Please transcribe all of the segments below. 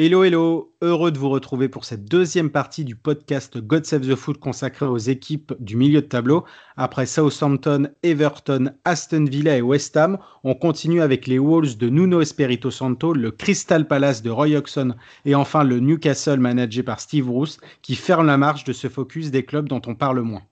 Hello, hello, heureux de vous retrouver pour cette deuxième partie du podcast God Save the Foot consacré aux équipes du milieu de tableau. Après Southampton, Everton, Aston Villa et West Ham, on continue avec les Wolves de Nuno Espirito Santo, le Crystal Palace de Roy Hodgson et enfin le Newcastle managé par Steve Bruce qui ferme la marche de ce focus des clubs dont on parle moins.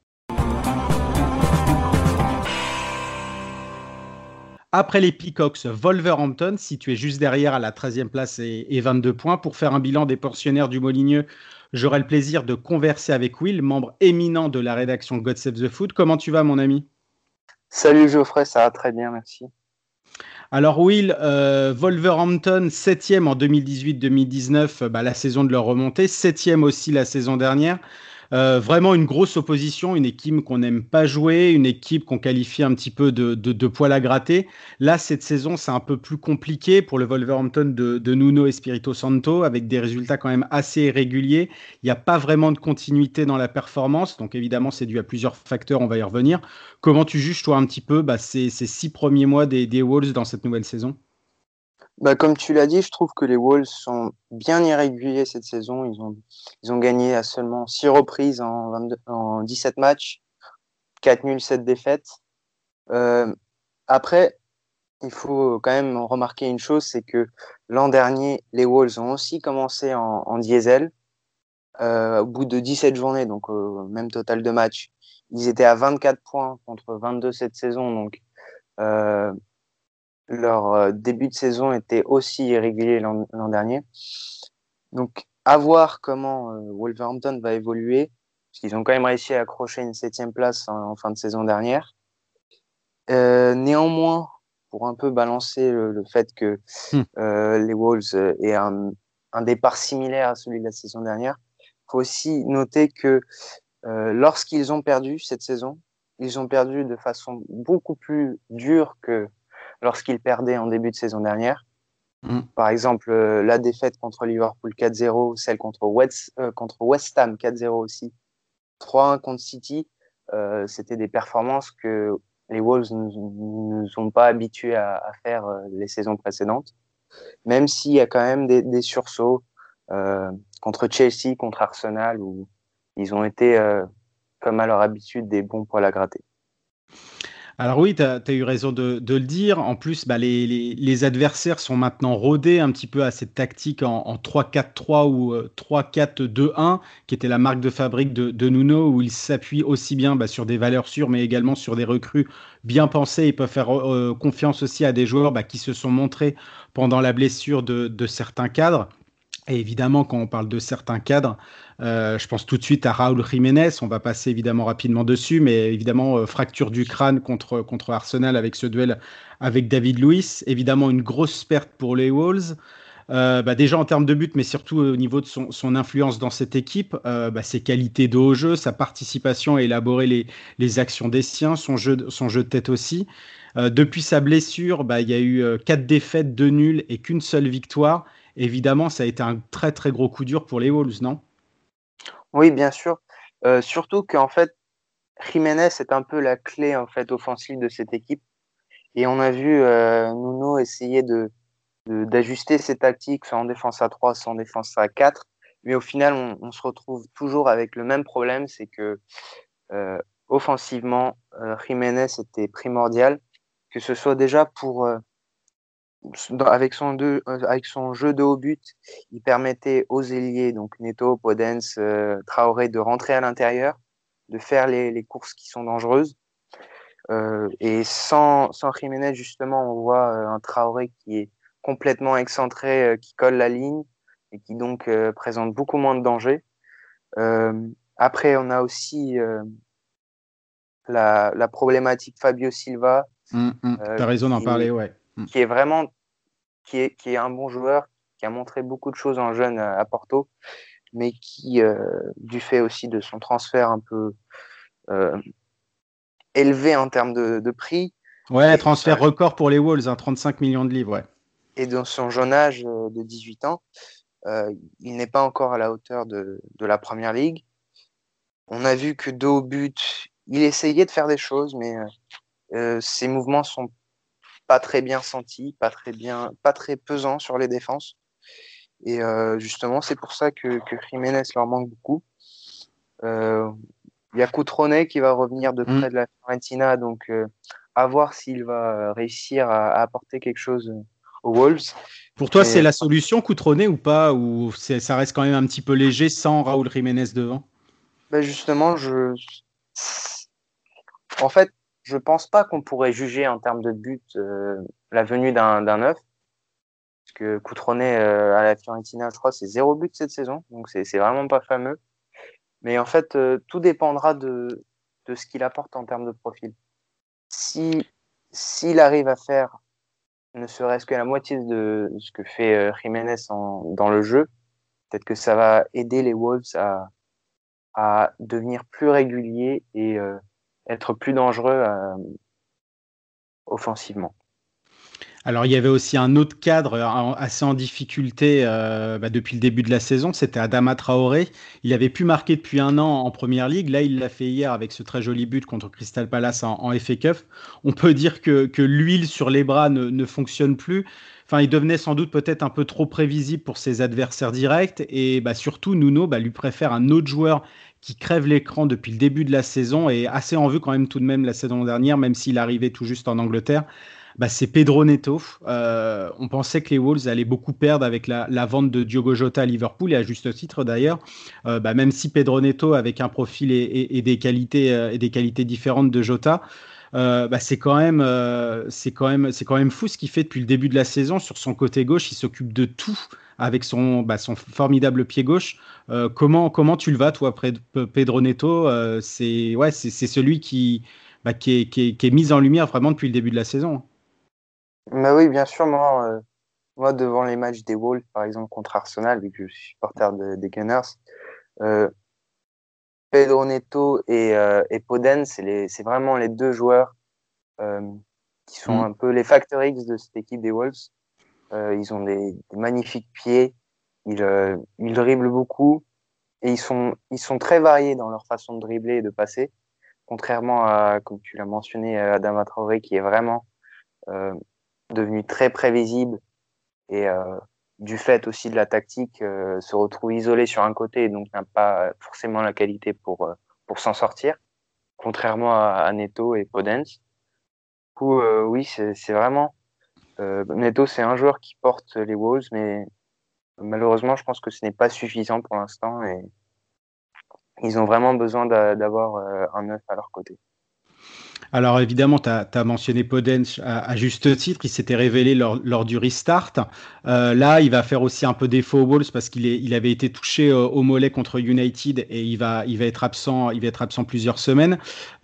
Après les Peacocks, Wolverhampton, situé juste derrière à la 13e place et, 22 points. Pour faire un bilan des portionnaires du Molinieux, j'aurai le plaisir de converser avec Will, membre éminent de la rédaction God Save the Food. Comment tu vas, mon ami? Salut Geoffrey, ça va très bien, merci. Alors Will, euh, Wolverhampton, 7e en 2018-2019, bah, la saison de leur remontée, 7e aussi la saison dernière. Euh, vraiment une grosse opposition, une équipe qu'on n'aime pas jouer, une équipe qu'on qualifie un petit peu de, poil à gratter. Là, cette saison, c'est un peu plus compliqué pour le Wolverhampton de, Nuno Espirito Santo, avec des résultats quand même assez irréguliers. Il n'y a pas vraiment de continuité dans la performance, donc évidemment, c'est dû à plusieurs facteurs, on va y revenir. Comment tu juges, toi, un petit peu bah, ces, ces, six premiers mois des, des Wolves dans cette nouvelle saison? Bah, comme tu l'as dit, je trouve que les Wolves sont bien irréguliers cette saison. Ils ont, ils ont gagné à seulement 6 reprises en, 22, en 17 matchs, 4 nuls, 7 défaites. Euh, après, il faut quand même remarquer une chose, c'est que l'an dernier, les Wolves ont aussi commencé en, diesel. Euh, au bout de 17 journées, donc au même total de matchs, ils étaient à 24 points contre 22 cette saison. Donc, euh, leur euh, début de saison était aussi irrégulier l'an dernier. Donc, à voir comment euh, Wolverhampton va évoluer, parce qu'ils ont quand même réussi à accrocher une septième place en, fin de saison dernière. Euh, néanmoins, pour un peu balancer le, fait que hmm. euh, les Wolves aient un, un, départ similaire à celui de la saison dernière, il faut aussi noter que lorsqu'ils ont perdu cette saison, ils ont perdu de façon beaucoup plus dure que lorsqu'ils perdaient en début de saison dernière. Mm. Par exemple, euh, la défaite contre Liverpool 4-0, celle contre West, euh, contre West Ham 4-0 aussi, 3-1 contre City, euh, c'était des performances que les Wolves ne nous, ont pas habitués à, à faire les saisons précédentes. Même s'il y a quand même des, des sursauts contre Chelsea, contre Arsenal, où ils ont été, comme à leur habitude, des bons poils à gratter. Alors oui, tu as, eu raison de, le dire. En plus, bah, les, adversaires sont maintenant rodés un petit peu à cette tactique en, 3-4-3 ou 3-4-2-1, euh, qui était la marque de fabrique de, Nuno, où il s'appuie aussi bien bah, sur des valeurs sûres, mais également sur des recrues bien pensées. Ils peuvent faire euh, confiance aussi à des joueurs bah, qui se sont montrés pendant la blessure de certains cadres. Et évidemment, quand on parle de certains cadres, euh, je pense tout de suite à Raúl Jiménez. On va passer évidemment rapidement dessus, mais évidemment, euh, fracture du crâne contre, Arsenal avec ce duel avec David Luiz. Évidemment, une grosse perte pour les Wolves. Euh, bah déjà en termes de but, mais surtout au niveau de son, influence dans cette équipe, bah ses qualités de haut jeu, sa participation à élaborer les, actions des siens, son jeu, de tête aussi. Depuis sa blessure, bah, il y a eu quatre défaites, deux nuls et qu'une seule victoire évidemment, ça a été un très très gros coup dur pour les Wolves, non? Oui, bien sûr. Euh, surtout qu'en fait, Jiménez est un peu la clé en fait offensive de cette équipe. Et on a vu euh, Nuno essayer de d'ajuster ses tactiques, soit en défense à 3, soit en défense à 4. Mais au final, on, se retrouve toujours avec le même problème, c'est que euh, offensivement, euh, Jiménez était primordial, que ce soit déjà pour avec son, euh, avec son jeu de haut but, il permettait aux ailiers, donc Neto, Podens, euh, Traoré, de rentrer à l'intérieur, de faire les, les, courses qui sont dangereuses. Euh, et sans, sans Jiménez, justement, on voit un Traoré qui est complètement excentré, qui colle la ligne et qui donc présente beaucoup moins de danger. après, on a aussi la, la, problématique Fabio Silva. Mmh, mmh, T'as raison d'en parler, ouais. Mmh. Qui est vraiment qui est, qui est un bon joueur, qui a montré beaucoup de choses en jeune à Porto, mais qui, du fait aussi de son transfert un peu élevé en termes de, prix. Ouais, transfert record pour les Wolves, 35 hein, millions de livres, ouais. Et dans son jeune âge de 18 ans, il n'est pas encore à la hauteur de, de la première ligue. On a vu que dos au but, il essayait de faire des choses, mais euh, ses mouvements sont pas très bien sentis, pas très bien, pas très pesants sur les défenses. Et euh, justement, c'est pour ça que, que Jiménez leur manque beaucoup. Euh, il y a Coutronet qui va revenir de près mm. de la Fiorentina, donc à voir s'il va réussir à, apporter quelque chose aux Wolves. Pour toi, c'est la solution Coutronet ou pas Ou ça reste quand même un petit peu léger sans Raúl Jiménez devant? Ben Justement, je... en fait, je pense pas qu'on pourrait juger en termes de but euh, la venue d'un neuf. Parce que Coutronnet euh, à la Fiorentina, je crois, c'est zéro but cette saison. Donc c'est vraiment pas fameux. Mais en fait, euh, tout dépendra de, de ce qu'il apporte en termes de profil. Si s'il arrive à faire ne serait-ce que la moitié de ce que fait Jiménez dans le jeu, peut-être que ça va aider les Wolves à, à devenir plus réguliers et être plus dangereux euh, offensivement. Alors, il y avait aussi un autre cadre assez en difficulté euh, bah, depuis le début de la saison, c'était Adama Traoré. Il avait pu marquer depuis un an en première ligue. Là, il l'a fait hier avec ce très joli but contre Crystal Palace en, FA Cup. On peut dire que, l'huile sur les bras ne, fonctionne plus. Enfin, il devenait sans doute peut-être un peu trop prévisible pour ses adversaires directs. Et bah, surtout, Nuno bah, lui préfère un autre joueur qui crève l'écran depuis le début de la saison et assez en vue quand même tout de même la saison dernière, même s'il arrivait tout juste en Angleterre. Bah, c'est Pedro Neto. Euh, on pensait que les Wolves allaient beaucoup perdre avec la, vente de Diogo Jota à Liverpool, et à juste titre d'ailleurs. Euh, bah, même si Pedro Neto, avec un profil et, des, qualités, euh, et des qualités différentes de Jota, bah, c'est quand même c'est quand même c'est quand même fou ce qu'il fait depuis le début de la saison sur son côté gauche il s'occupe de tout avec son, bah, formidable pied gauche. Euh, comment, comment tu le vas, toi, Pedro Neto euh, C'est ouais, c'est celui qui, bah, qui, est, mis en lumière vraiment depuis le début de la saison. Bah oui, bien sûr, euh, moi, devant les matchs des Wolves, par exemple, contre Arsenal, vu que je suis supporter des Gunners, Pedro Neto et, et Poden, c'est vraiment les deux joueurs qui sont mm. un peu les factor X de cette équipe des Wolves. Euh, ils ont des, magnifiques pieds. Ils, euh, ils dribblent beaucoup et ils sont, ils sont très variés dans leur façon de dribbler et de passer, contrairement à, comme tu l'as mentionné, Adama Traoré, qui est vraiment euh, devenu très prévisible et euh, du fait aussi de la tactique, euh, se retrouve isolé sur un côté et donc n'a pas forcément la qualité pour, pour s'en sortir, contrairement à, Neto et Podence. Du coup, oui, c'est vraiment euh, Neto, c'est un joueur qui porte les Wolves, mais malheureusement, je pense que ce n'est pas suffisant pour l'instant et ils ont vraiment besoin d'avoir euh, un neuf à leur côté. Alors évidemment, tu as, mentionné Podence à, juste titre, il s'était révélé lors, du restart. Euh, là, il va faire aussi un peu défaut aux Wolves parce qu'il il avait été touché au mollet contre United et il va, il va être absent, il va être absent plusieurs semaines.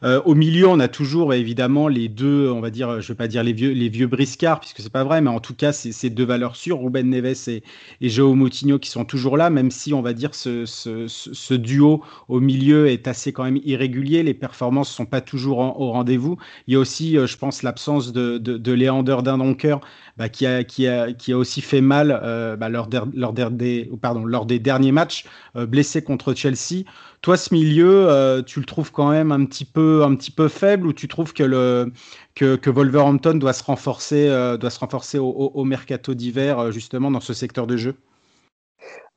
Euh, au milieu, on a toujours évidemment les deux, on va dire, je ne vais pas dire les vieux, les vieux briscards, puisque c'est pas vrai, mais en tout cas, c'est ces deux valeurs sûres, Ruben Neves et, et Joao Moutinho, qui sont toujours là, même si on va dire ce, ce, duo au milieu est assez quand même irrégulier, les performances sont pas toujours au Il y a aussi, euh, je pense, l'absence de, de, de Léander Dindonker, bah, qui, a, qui, a, qui a aussi fait mal euh, bah, lors, lors, des, pardon, lors des derniers matchs, blessé contre Chelsea. Toi, ce milieu, euh, tu le trouves quand même un petit peu, un petit peu faible ou tu trouves que, le, que, que Wolverhampton doit se renforcer, euh, doit se renforcer au, au, mercato d'hiver, euh, justement, dans ce secteur de jeu?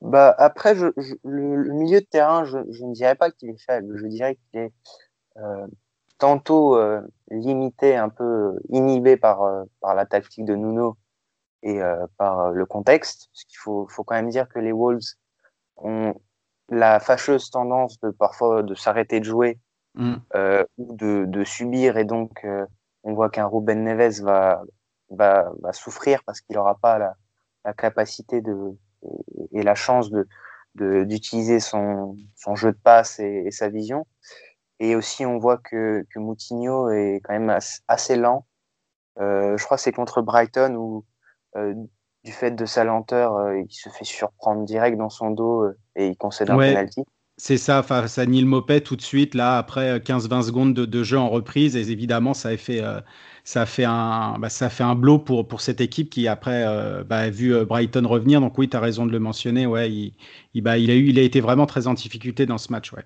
Bah, Après, le, milieu de terrain, je, je ne dirais pas qu'il est faible. Je dirais qu'il est tantôt limité, un peu inhibé par, par la tactique de Nuno et par le contexte. Parce qu'il faut, faut quand même dire que les Wolves ont la fâcheuse tendance de parfois de s'arrêter de jouer mm. euh, ou de, de, subir et donc euh, on voit qu'un Ruben Neves va, va, va souffrir parce qu'il n'aura pas la, la, capacité de, et, la chance de d'utiliser son, son jeu de passe et, et, sa vision. Et aussi, on voit que, que Moutinho est quand même assez, lent. Euh, je crois que c'est contre Brighton où euh, du fait de sa lenteur, il se fait surprendre direct dans son dos et il concède un Ouais. penalty. C'est ça, face à Neil Mopet tout de suite, là, après 15-20 secondes de, de jeu en reprise, et évidemment, ça a fait, euh, ça a fait un, bah, ça a fait un blow pour, pour cette équipe qui, après, euh, bah, a vu euh, Brighton revenir. Donc, oui, tu as raison de le mentionner. Ouais, il, il, bah, il, a eu, il a été vraiment très en difficulté dans ce match. Ouais.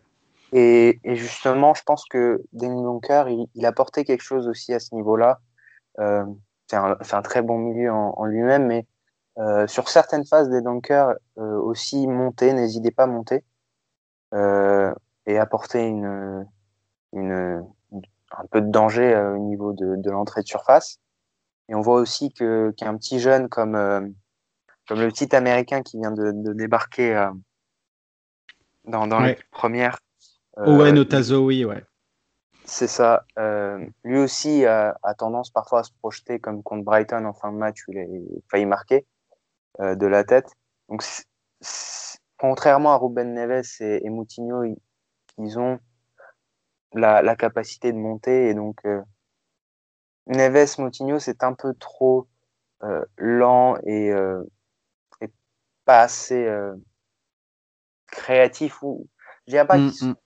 Et, et justement, je pense que Danny Dunker, il, il a porté quelque chose aussi à ce niveau-là. Euh, c'est un, un, très bon milieu en, en lui-même, mais euh, sur certaines phases des Dunkers, euh, aussi monter, n'hésitez pas à monter euh, et apporter une, une, un peu de danger euh, au niveau de, de l'entrée de surface. Et on voit aussi qu'un petit jeune comme, euh, comme le petit américain qui vient de, de débarquer euh, dans, dans Ouais. les premières. Owen Otazowi, ouais. C'est ça. Euh, lui aussi a, a tendance parfois à se projeter comme contre Brighton en fin de match où il a failli marquer euh, de la tête. Donc, contrairement à Ruben Neves et, et Moutinho, ils, ils ont la, la capacité de monter et donc euh, Neves, Moutinho, c'est un peu trop euh, lent et, euh, et pas assez euh, créatif ou je dirais pas Mm, qu'ils sont mm.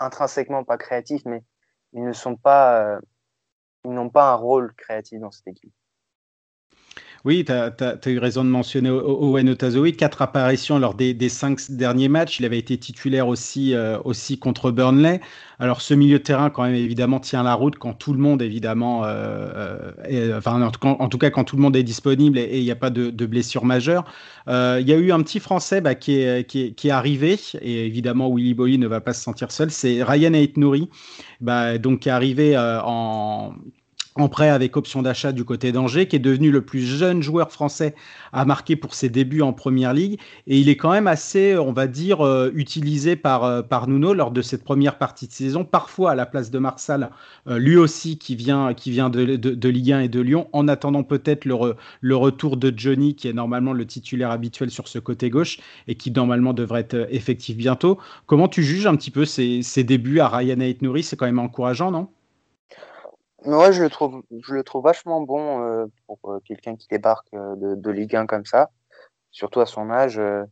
Intrinsèquement pas créatifs, mais ils ne sont pas, euh, ils n'ont pas un rôle créatif dans cette équipe. Oui, tu as, eu raison de mentionner Owen Otazowi. Quatre apparitions lors des, cinq derniers matchs. Il avait été titulaire aussi, euh, aussi contre Burnley. Alors, ce milieu de terrain, quand même, évidemment, tient la route quand tout le monde, évidemment, euh, euh, enfin, en tout, cas, quand tout le monde est disponible et il n'y a pas de, blessure majeure. Il y a eu un petit Français bah, qui, est, arrivé, et évidemment, Willy Bolly ne va pas se sentir seul. C'est Ryan Aitnouri, bah, donc, qui est arrivé en en prêt avec option d'achat du côté d'Angers, qui est devenu le plus jeune joueur français à marquer pour ses débuts en première ligue. Et il est quand même assez, on va dire, euh, utilisé par, euh, par Nuno lors de cette première partie de saison, parfois à la place de Marsal, euh, lui aussi qui vient, de, de, Ligue 1 et de Lyon, en attendant peut-être le, re, le retour de Johnny, qui est normalement le titulaire habituel sur ce côté gauche et qui normalement devrait être effectif bientôt. Comment tu juges un petit peu ces débuts à Ryan Aitnouri? C'est quand même encourageant, non? Moi, je le trouve, je le trouve vachement bon euh, pour euh, quelqu'un qui débarque euh, de, de, Ligue 1 comme ça, surtout à son âge. euh,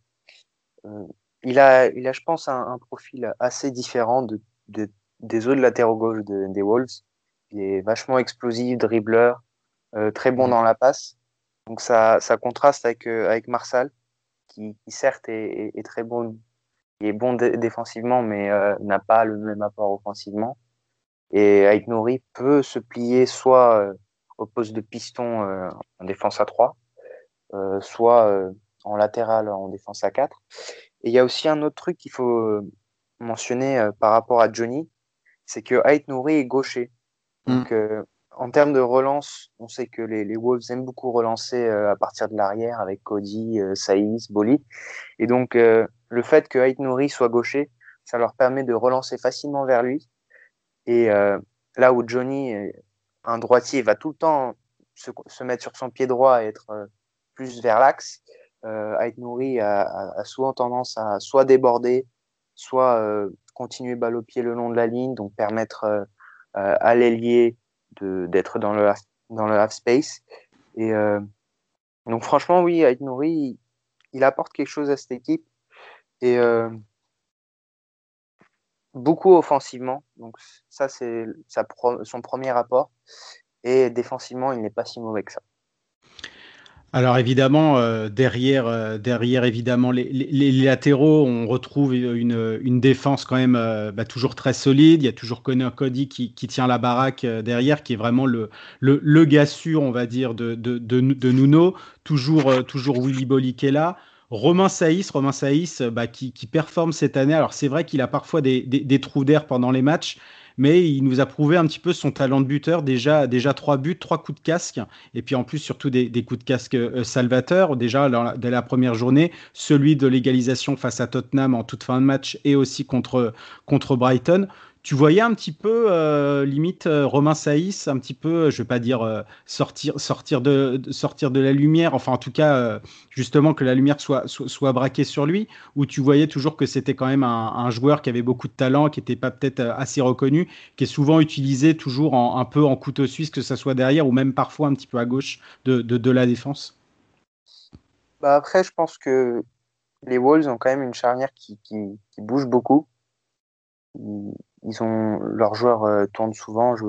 il a, il a, je pense, un, un profil assez différent de, de, des autres latéraux gauche de, des Wolves. Il est vachement explosif, dribbleur, euh, très bon dans la passe. Donc ça, ça contraste avec, euh, avec Marsal, qui, qui certes est, est, est, très bon, il est bon défensivement, mais euh, n'a pas le même apport offensivement. Et Ait Nouri peut se plier soit euh, au poste de piston euh, en défense à 3, euh, soit en latéral en défense à 4. Et il y a aussi un autre truc qu'il faut mentionner par rapport à Johnny, c'est que Ait Nouri est gaucher. Donc, mm. en termes de relance, on sait que les, les Wolves aiment beaucoup relancer à partir de l'arrière avec Cody, Saïs, Boli. Et donc, le fait que Ait Nouri soit gaucher, ça leur permet de relancer facilement vers lui. Et euh, là où Johnny, un droitier, va tout le temps se, mettre sur son pied droit et être euh, plus vers l'axe, euh, a, souvent tendance à soit déborder, soit euh, continuer balle au pied le long de la ligne, donc permettre euh, à l'ailier d'être dans le, dans le half space. Et euh, donc franchement, oui, Ait Nouri, il, apporte quelque chose à cette équipe. Et euh, beaucoup offensivement. Donc ça, c'est son premier rapport. Et défensivement, il n'est pas si mauvais que ça. Alors évidemment, euh, derrière, euh, derrière évidemment les, latéraux, on retrouve une, une défense quand même euh, bah, toujours très solide. Il y a toujours Connor Cody qui, qui tient la baraque derrière, qui est vraiment le, le, le gars sûr, on va dire, de, de, de, Nuno. Toujours, toujours Willy Bolly est là. Romain Saïs, Romain Saïs bah, qui, qui, performe cette année. Alors c'est vrai qu'il a parfois des, des, des trous d'air pendant les matchs, mais il nous a prouvé un petit peu son talent de buteur. Déjà, déjà trois buts, trois coups de casque, et puis en plus surtout des, des coups de casque euh, salvateurs. Déjà la, dès la première journée, celui de l'égalisation face à Tottenham en toute fin de match et aussi contre, contre Brighton. Tu voyais un petit peu, euh, limite, euh, Romain Saïs, un petit peu, je ne vais pas dire euh, sortir, sortir, de, sortir de la lumière, enfin en tout cas, euh, justement que la lumière soit, soit, braquée sur lui, où tu voyais toujours que c'était quand même un, joueur qui avait beaucoup de talent, qui n'était pas peut-être euh, assez reconnu, qui est souvent utilisé toujours en, un peu en couteau suisse, que ce soit derrière ou même parfois un petit peu à gauche de, de, la défense? Bah après, je pense que les Wolves ont quand même une charnière qui, qui bouge beaucoup. Ils ont leurs joueurs euh, tournent souvent. Je,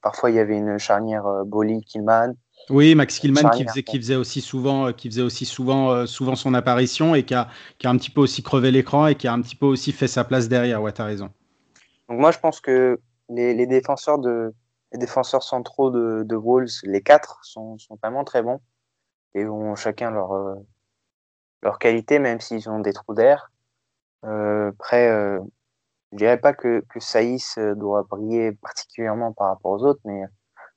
parfois, il y avait une charnière euh, Bolly, Killman. Oui, Max Killman qui faisait, qui faisait aussi souvent, euh, qui faisait aussi souvent, euh, souvent son apparition et qui a, qui a un petit peu aussi crevé l'écran et qui a un petit peu aussi fait sa place derrière. Ouais, t'as raison. Donc moi, je pense que les, les défenseurs de, les défenseurs centraux de, de Wolves, les quatre, sont, sont vraiment très bons et ont chacun leur, leur qualité, même s'ils ont des trous d'air. Après, je dirais pas que, que Saïs doit briller particulièrement par rapport aux autres, mais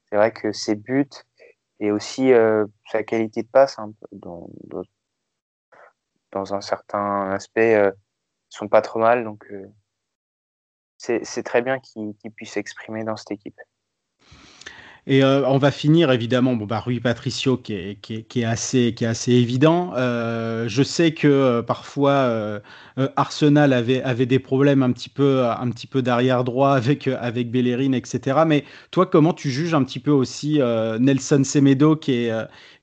c'est vrai que ses buts et aussi euh, sa qualité de passe, peu, dans, dans, un certain aspect, euh, sont pas trop mal. Donc, euh, c'est très bien qu'il qu puisse s'exprimer dans cette équipe. Et euh, on va finir évidemment, bon bah Rui Patricio qui est, qui est, assez qui est assez évident. Euh, je sais que euh, parfois Arsenal avait avait des problèmes un petit peu un petit peu d'arrière droit avec avec Bellerin etc. Mais toi comment tu juges un petit peu aussi Nelson Semedo qui est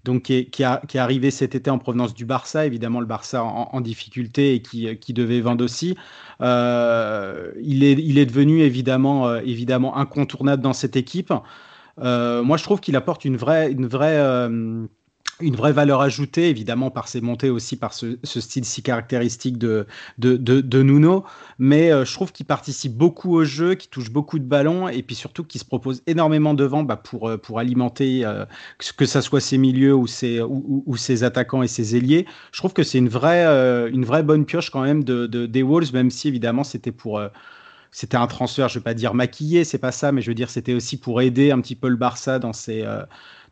donc qui est, qui, a, qui est arrivé cet été en provenance du Barça, évidemment le Barça en, difficulté et qui, qui devait vendre aussi. Il, est, il est devenu évidemment, évidemment incontournable dans cette équipe. Euh, moi, je trouve qu'il apporte une vraie, une vraie, euh, une vraie valeur ajoutée, évidemment par ses montées aussi, par ce, ce style si caractéristique de, de, de, Nuno. Mais euh, je trouve qu'il participe beaucoup au jeu, qu'il touche beaucoup de ballons et puis surtout qu'il se propose énormément devant bah, pour, pour alimenter que ça soit ses milieux ou ses, ou, ses attaquants et ses ailiers. Je trouve que c'est une vraie, une vraie bonne pioche quand même de, de, des Wolves, même si évidemment c'était pour c'était un transfert, je ne vais pas dire maquillé, c'est pas ça, mais je veux dire, c'était aussi pour aider un petit peu le Barça dans, ses, euh,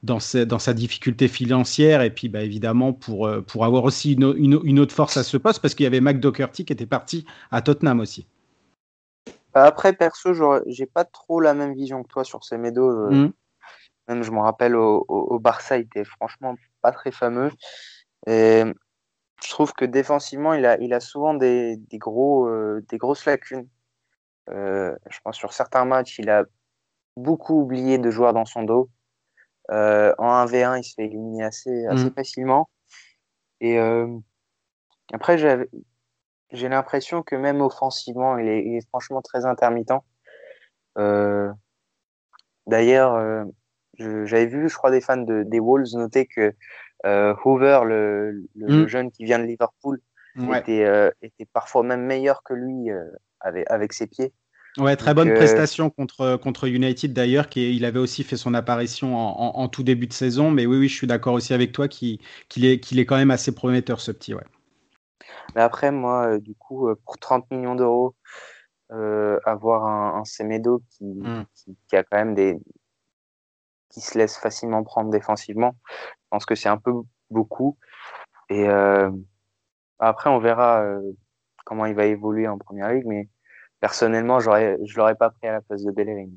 dans, ses, dans sa difficulté financière et puis bah, évidemment pour, euh, pour avoir aussi une, une, une, autre force à ce poste parce qu'il y avait Mac Doherty qui était parti à Tottenham aussi. Après, perso, j'ai pas trop la même vision que toi sur Semedo. Mmh. Même, je me rappelle, au, au, Barça, il était franchement pas très fameux. Et je trouve que défensivement, il a, il a souvent des, des, gros, euh, des grosses lacunes. Euh, je pense sur certains matchs, il a beaucoup oublié de joueurs dans son dos. Euh, en 1v1, il se fait éliminer assez, assez mmh. facilement. Et euh, après, j'ai l'impression que même offensivement, il est, il est franchement très intermittent. D'ailleurs, j'avais vu, je crois, des fans de, des Wolves noter que Hoover, le, le, mmh. le, jeune qui vient de Liverpool, ouais. était, était parfois même meilleur que lui avec, avec ses pieds. Ouais, très bonne euh... prestation contre, contre United d'ailleurs, qui il avait aussi fait son apparition en, en, en, tout début de saison, mais oui, oui, je suis d'accord aussi avec toi qu'il qu est, est quand même assez prometteur ce petit, ouais. Mais après, moi, euh, du coup, euh, pour 30 millions d'euros, euh, avoir un, un Semedo qui, mm. qui, qui, a quand même des. qui se laisse facilement prendre défensivement, je pense que c'est un peu beaucoup. Et euh, après, on verra comment il va évoluer en première ligue, mais personnellement, je l'aurais pas pris à la place de Bellerin.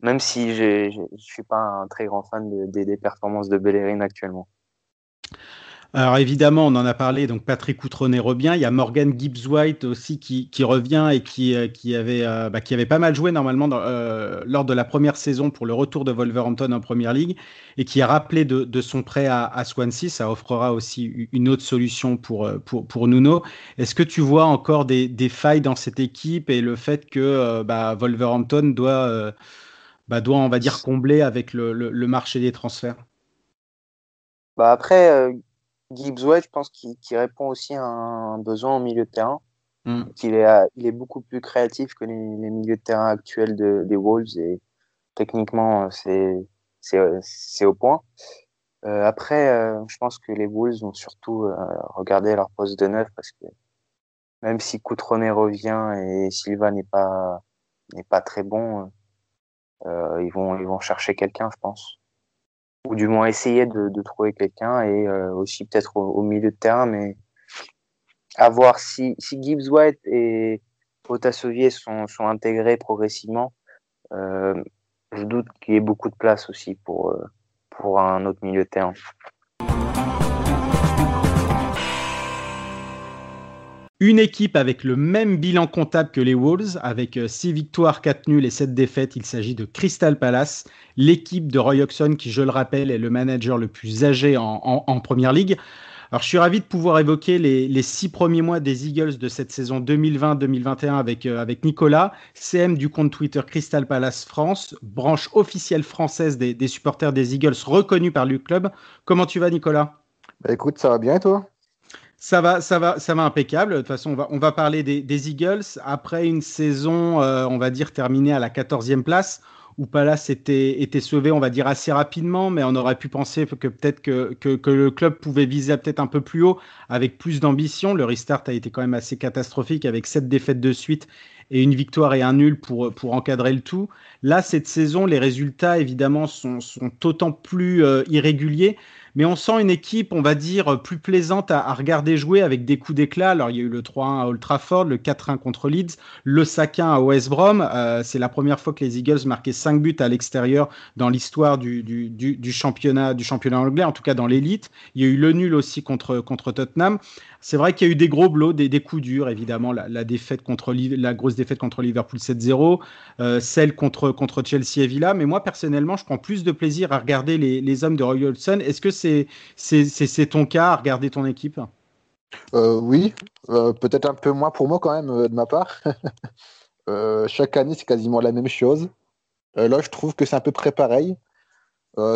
Même si je ne suis pas un très grand fan de, de, des performances de Bellerin actuellement. Alors évidemment, on en a parlé, donc Patrick Outronnet revient, il y a Morgan Gibbs-White aussi qui, qui, revient et qui, euh, qui, avait, euh, bah, qui avait pas mal joué normalement euh, lors de la première saison pour le retour de Wolverhampton en Première Ligue et qui a rappelé de, de son prêt à, Swansea, ça offrera aussi une autre solution pour, pour, pour Nuno. Est-ce que tu vois encore des, des, failles dans cette équipe et le fait que bah, Wolverhampton doit, bah, doit, on va dire, combler avec le, le, le marché des transferts? Bah après, Gibbs White, je pense qu'il qu répond aussi à un besoin au milieu de terrain. Mm. qu'il est, il est beaucoup plus créatif que les, les milieux de terrain actuels de, des Wolves et techniquement, c'est au point. Euh, après, euh, je pense que les Wolves vont surtout euh, regarder leur poste de neuf parce que même si Coutronnet revient et Silva n'est pas n'est pas très bon, euh, ils vont ils vont chercher quelqu'un, je pense ou du moins essayer de, trouver quelqu'un et euh, aussi peut-être au, milieu de terrain, mais à voir si, si Gibbs White et Otasovier sont, sont intégrés progressivement. Euh, je doute qu'il y ait beaucoup de place aussi pour, euh, pour un autre milieu de terrain. Une équipe avec le même bilan comptable que les Wolves, avec 6 victoires, 4 nuls et 7 défaites. Il s'agit de Crystal Palace, l'équipe de Roy Hodgson qui, je le rappelle, est le manager le plus âgé en, Première Ligue. Alors, je suis ravi de pouvoir évoquer les, six premiers mois des Eagles de cette saison 2020-2021 avec, euh, avec Nicolas, CM du compte Twitter Crystal Palace France, branche officielle française des, supporters des Eagles reconnue par le club. Comment tu vas, Nicolas? Bah, Écoute, ça va bien et toi? Ça va, ça va, ça va impeccable. De toute façon, on va, on va parler des, Eagles après une saison, euh, on va dire terminée à la 14e place où Palace était, était sauvé, on va dire, assez rapidement, mais on aurait pu penser que peut-être que, que, le club pouvait viser peut-être un peu plus haut avec plus d'ambition. Le restart a été quand même assez catastrophique avec sept défaites de suite et une victoire et un nul pour, pour encadrer le tout. Là, cette saison, les résultats, évidemment, sont, sont autant plus euh, irréguliers mais on sent une équipe, on va dire, plus plaisante à, regarder jouer avec des coups d'éclat. Alors, il y a eu le 3-1 à Old Trafford, le 4-1 contre Leeds, le 5-1 à West Brom. Euh, c'est la première fois que les Eagles marquaient 5 buts à l'extérieur dans l'histoire du, du, championnat, du championnat anglais, en tout cas dans l'élite. Il y a eu le nul aussi contre, contre Tottenham. C'est vrai qu'il y a eu des gros blows, des, coups durs, évidemment. La, défaite contre, grosse défaite contre Liverpool 7-0, euh, celle contre, Chelsea et Villa. Mais moi, personnellement, je prends plus de plaisir à regarder les, hommes de Roy Hodgson. Est-ce que c'est c'est ton cas à regarder ton équipe? Euh, Oui, euh, peut-être un peu moins pour moi quand même, de ma part. chaque année, c'est quasiment la même chose. là, je trouve que c'est à peu près pareil.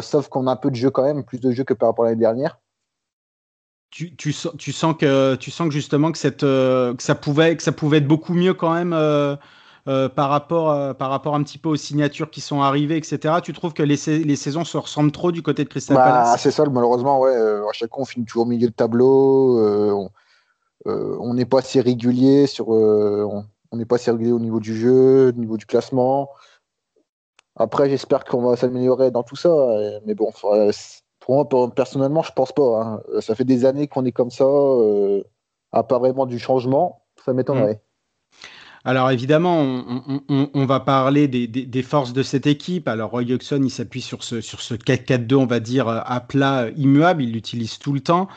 sauf qu'on a un peu de jeu quand même, plus de jeu que par rapport à l'année dernière tu, tu, tu, sens que tu sens que justement que cette euh, que ça pouvait que ça pouvait être beaucoup mieux quand même euh, euh, par rapport par rapport un petit peu aux signatures qui sont arrivées etc tu trouves que les, les saisons se ressemblent trop du côté de Crystal bah, Palace? c'est ça malheureusement ouais à chaque fois on finit toujours au milieu de tableau on n'est pas assez régulier sur on n'est pas assez régulier au niveau du jeu au niveau du classement. Après j'espère qu'on va s'améliorer dans tout ça mais bon moi, personnellement, je pense pas. Hein. Ça fait des années qu'on est comme ça, euh, à part vraiment du changement, ça m'étonnerait. Hmm. Alors évidemment, on, va parler des, forces de cette équipe. Alors Roy Hodgson, il s'appuie sur ce, sur ce 4-4-2, on va dire, à plat immuable, il l'utilise tout le temps.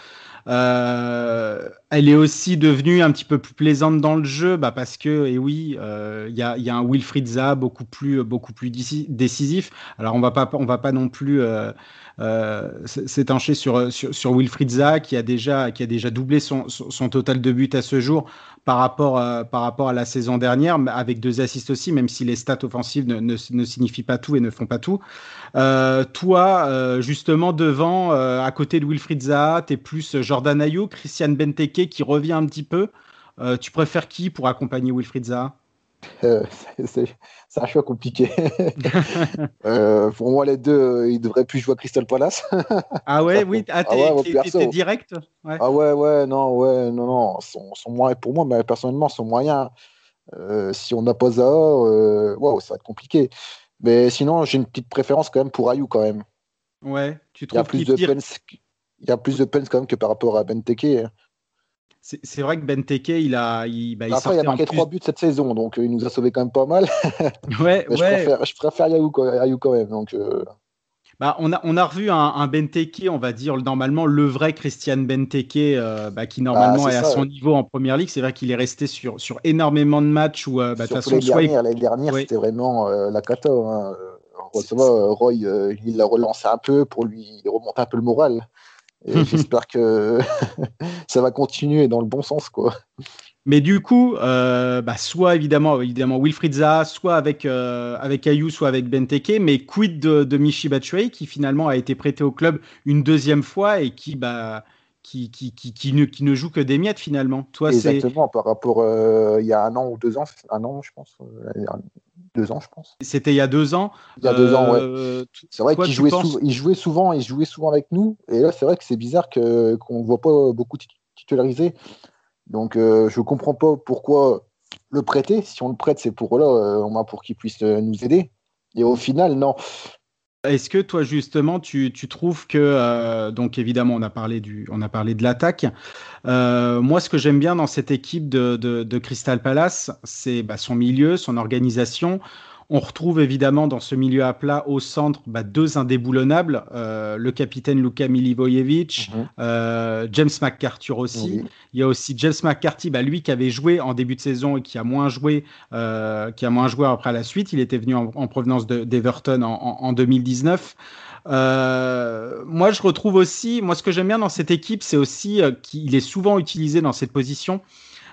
Euh, elle est aussi devenue un petit peu plus plaisante dans le jeu, bah parce que, et oui, euh, il y, a, un Wilfried Zaha beaucoup plus, beaucoup plus décisif. Alors on va pas, on va pas non plus euh, s'étancher sur, sur, sur, Wilfried Zaha qui a déjà, qui a déjà doublé son, son, total de buts à ce jour par rapport, à, par rapport à la saison dernière, avec deux assists aussi, même si les stats offensives ne, ne, signifient pas tout et ne font pas tout. Euh, toi, euh, justement, devant, à côté de Wilfried Zaha, tu es plus Jordan Ayou, Christian Benteke qui revient un petit peu. tu préfères qui pour accompagner Wilfried Zaha? Euh, c'est un choix compliqué. Euh, pour moi, les deux, euh, ils devraient plus jouer à Crystal Palace. ah ouais, oui, ah, t'es direct Ah ouais, ouais, non, ouais, non, non. Son, pour moi, mais personnellement, son moyen, si on n'a pas ça, wow, ça va être compliqué. Mais sinon, j'ai une petite préférence quand même pour Ayou quand même. Ouais, tu trouves il y a plus de peine, Il y a plus de peine quand même que par rapport à Benteke. C'est vrai que Benteke, il a. Il, bah, il Après, il a marqué trois buts cette saison, donc euh, il nous a sauvé quand même pas mal. ouais, je, préfère, je préfère Ayou, quand même. Donc, euh. bah, on, a, on a revu un, un, Benteke, on va dire normalement le vrai Christian Benteke, euh, bah, qui normalement bah, est, à son niveau en première ligue. C'est vrai qu'il est resté sur, sur énormément de matchs où, bah, façon, l'année dernière, c'était vraiment la cata. Hein. Roy, il l'a relancé un peu pour lui remonter un peu le moral. j'espère que ça va continuer dans le bon sens, quoi. Mais du coup, euh, bah, soit évidemment, évidemment Wilfried Zaha, soit avec, euh, avec Ayou, soit avec Benteke, mais quid de, de Michi Batshuayi qui finalement a été prêté au club une deuxième fois et qui, bah, qui, qui, qui, qui, ne, qui ne joue que des miettes finalement? Toi, Exactement, par rapport euh, il y a un an ou deux ans, un an je pense, deux ans, je pense. C'était il y a deux ans. Il y a deux ans, ouais. Euh, c'est vrai qu'il jouait, il jouait souvent, il jouait souvent avec nous. Et là, c'est vrai que c'est bizarre que qu'on ne voit pas beaucoup titularisé. Donc, euh, je comprends pas pourquoi le prêter. Si on le prête, c'est pour là, euh, pour qu'il puisse nous aider. Et au final, non. Est-ce que toi justement tu, trouves que euh, donc évidemment on a parlé du on a parlé de l'attaque. Euh, moi ce que j'aime bien dans cette équipe de, Crystal Palace c'est bah, son milieu, son organisation. On retrouve évidemment dans ce milieu à plat au centre bah, deux indéboulonnables, euh, le capitaine Luka Milivojevic, mhm. euh, James McCarthy aussi. Il y a aussi James McCarthy, bah, lui qui avait joué en début de saison et qui a moins joué, euh, qui a moins joué après la suite. Il était venu en, provenance d'Everton en, en, 2019. Euh, moi, je retrouve aussi, moi, ce que j'aime bien dans cette équipe, c'est aussi euh, qu'il est souvent utilisé dans cette position.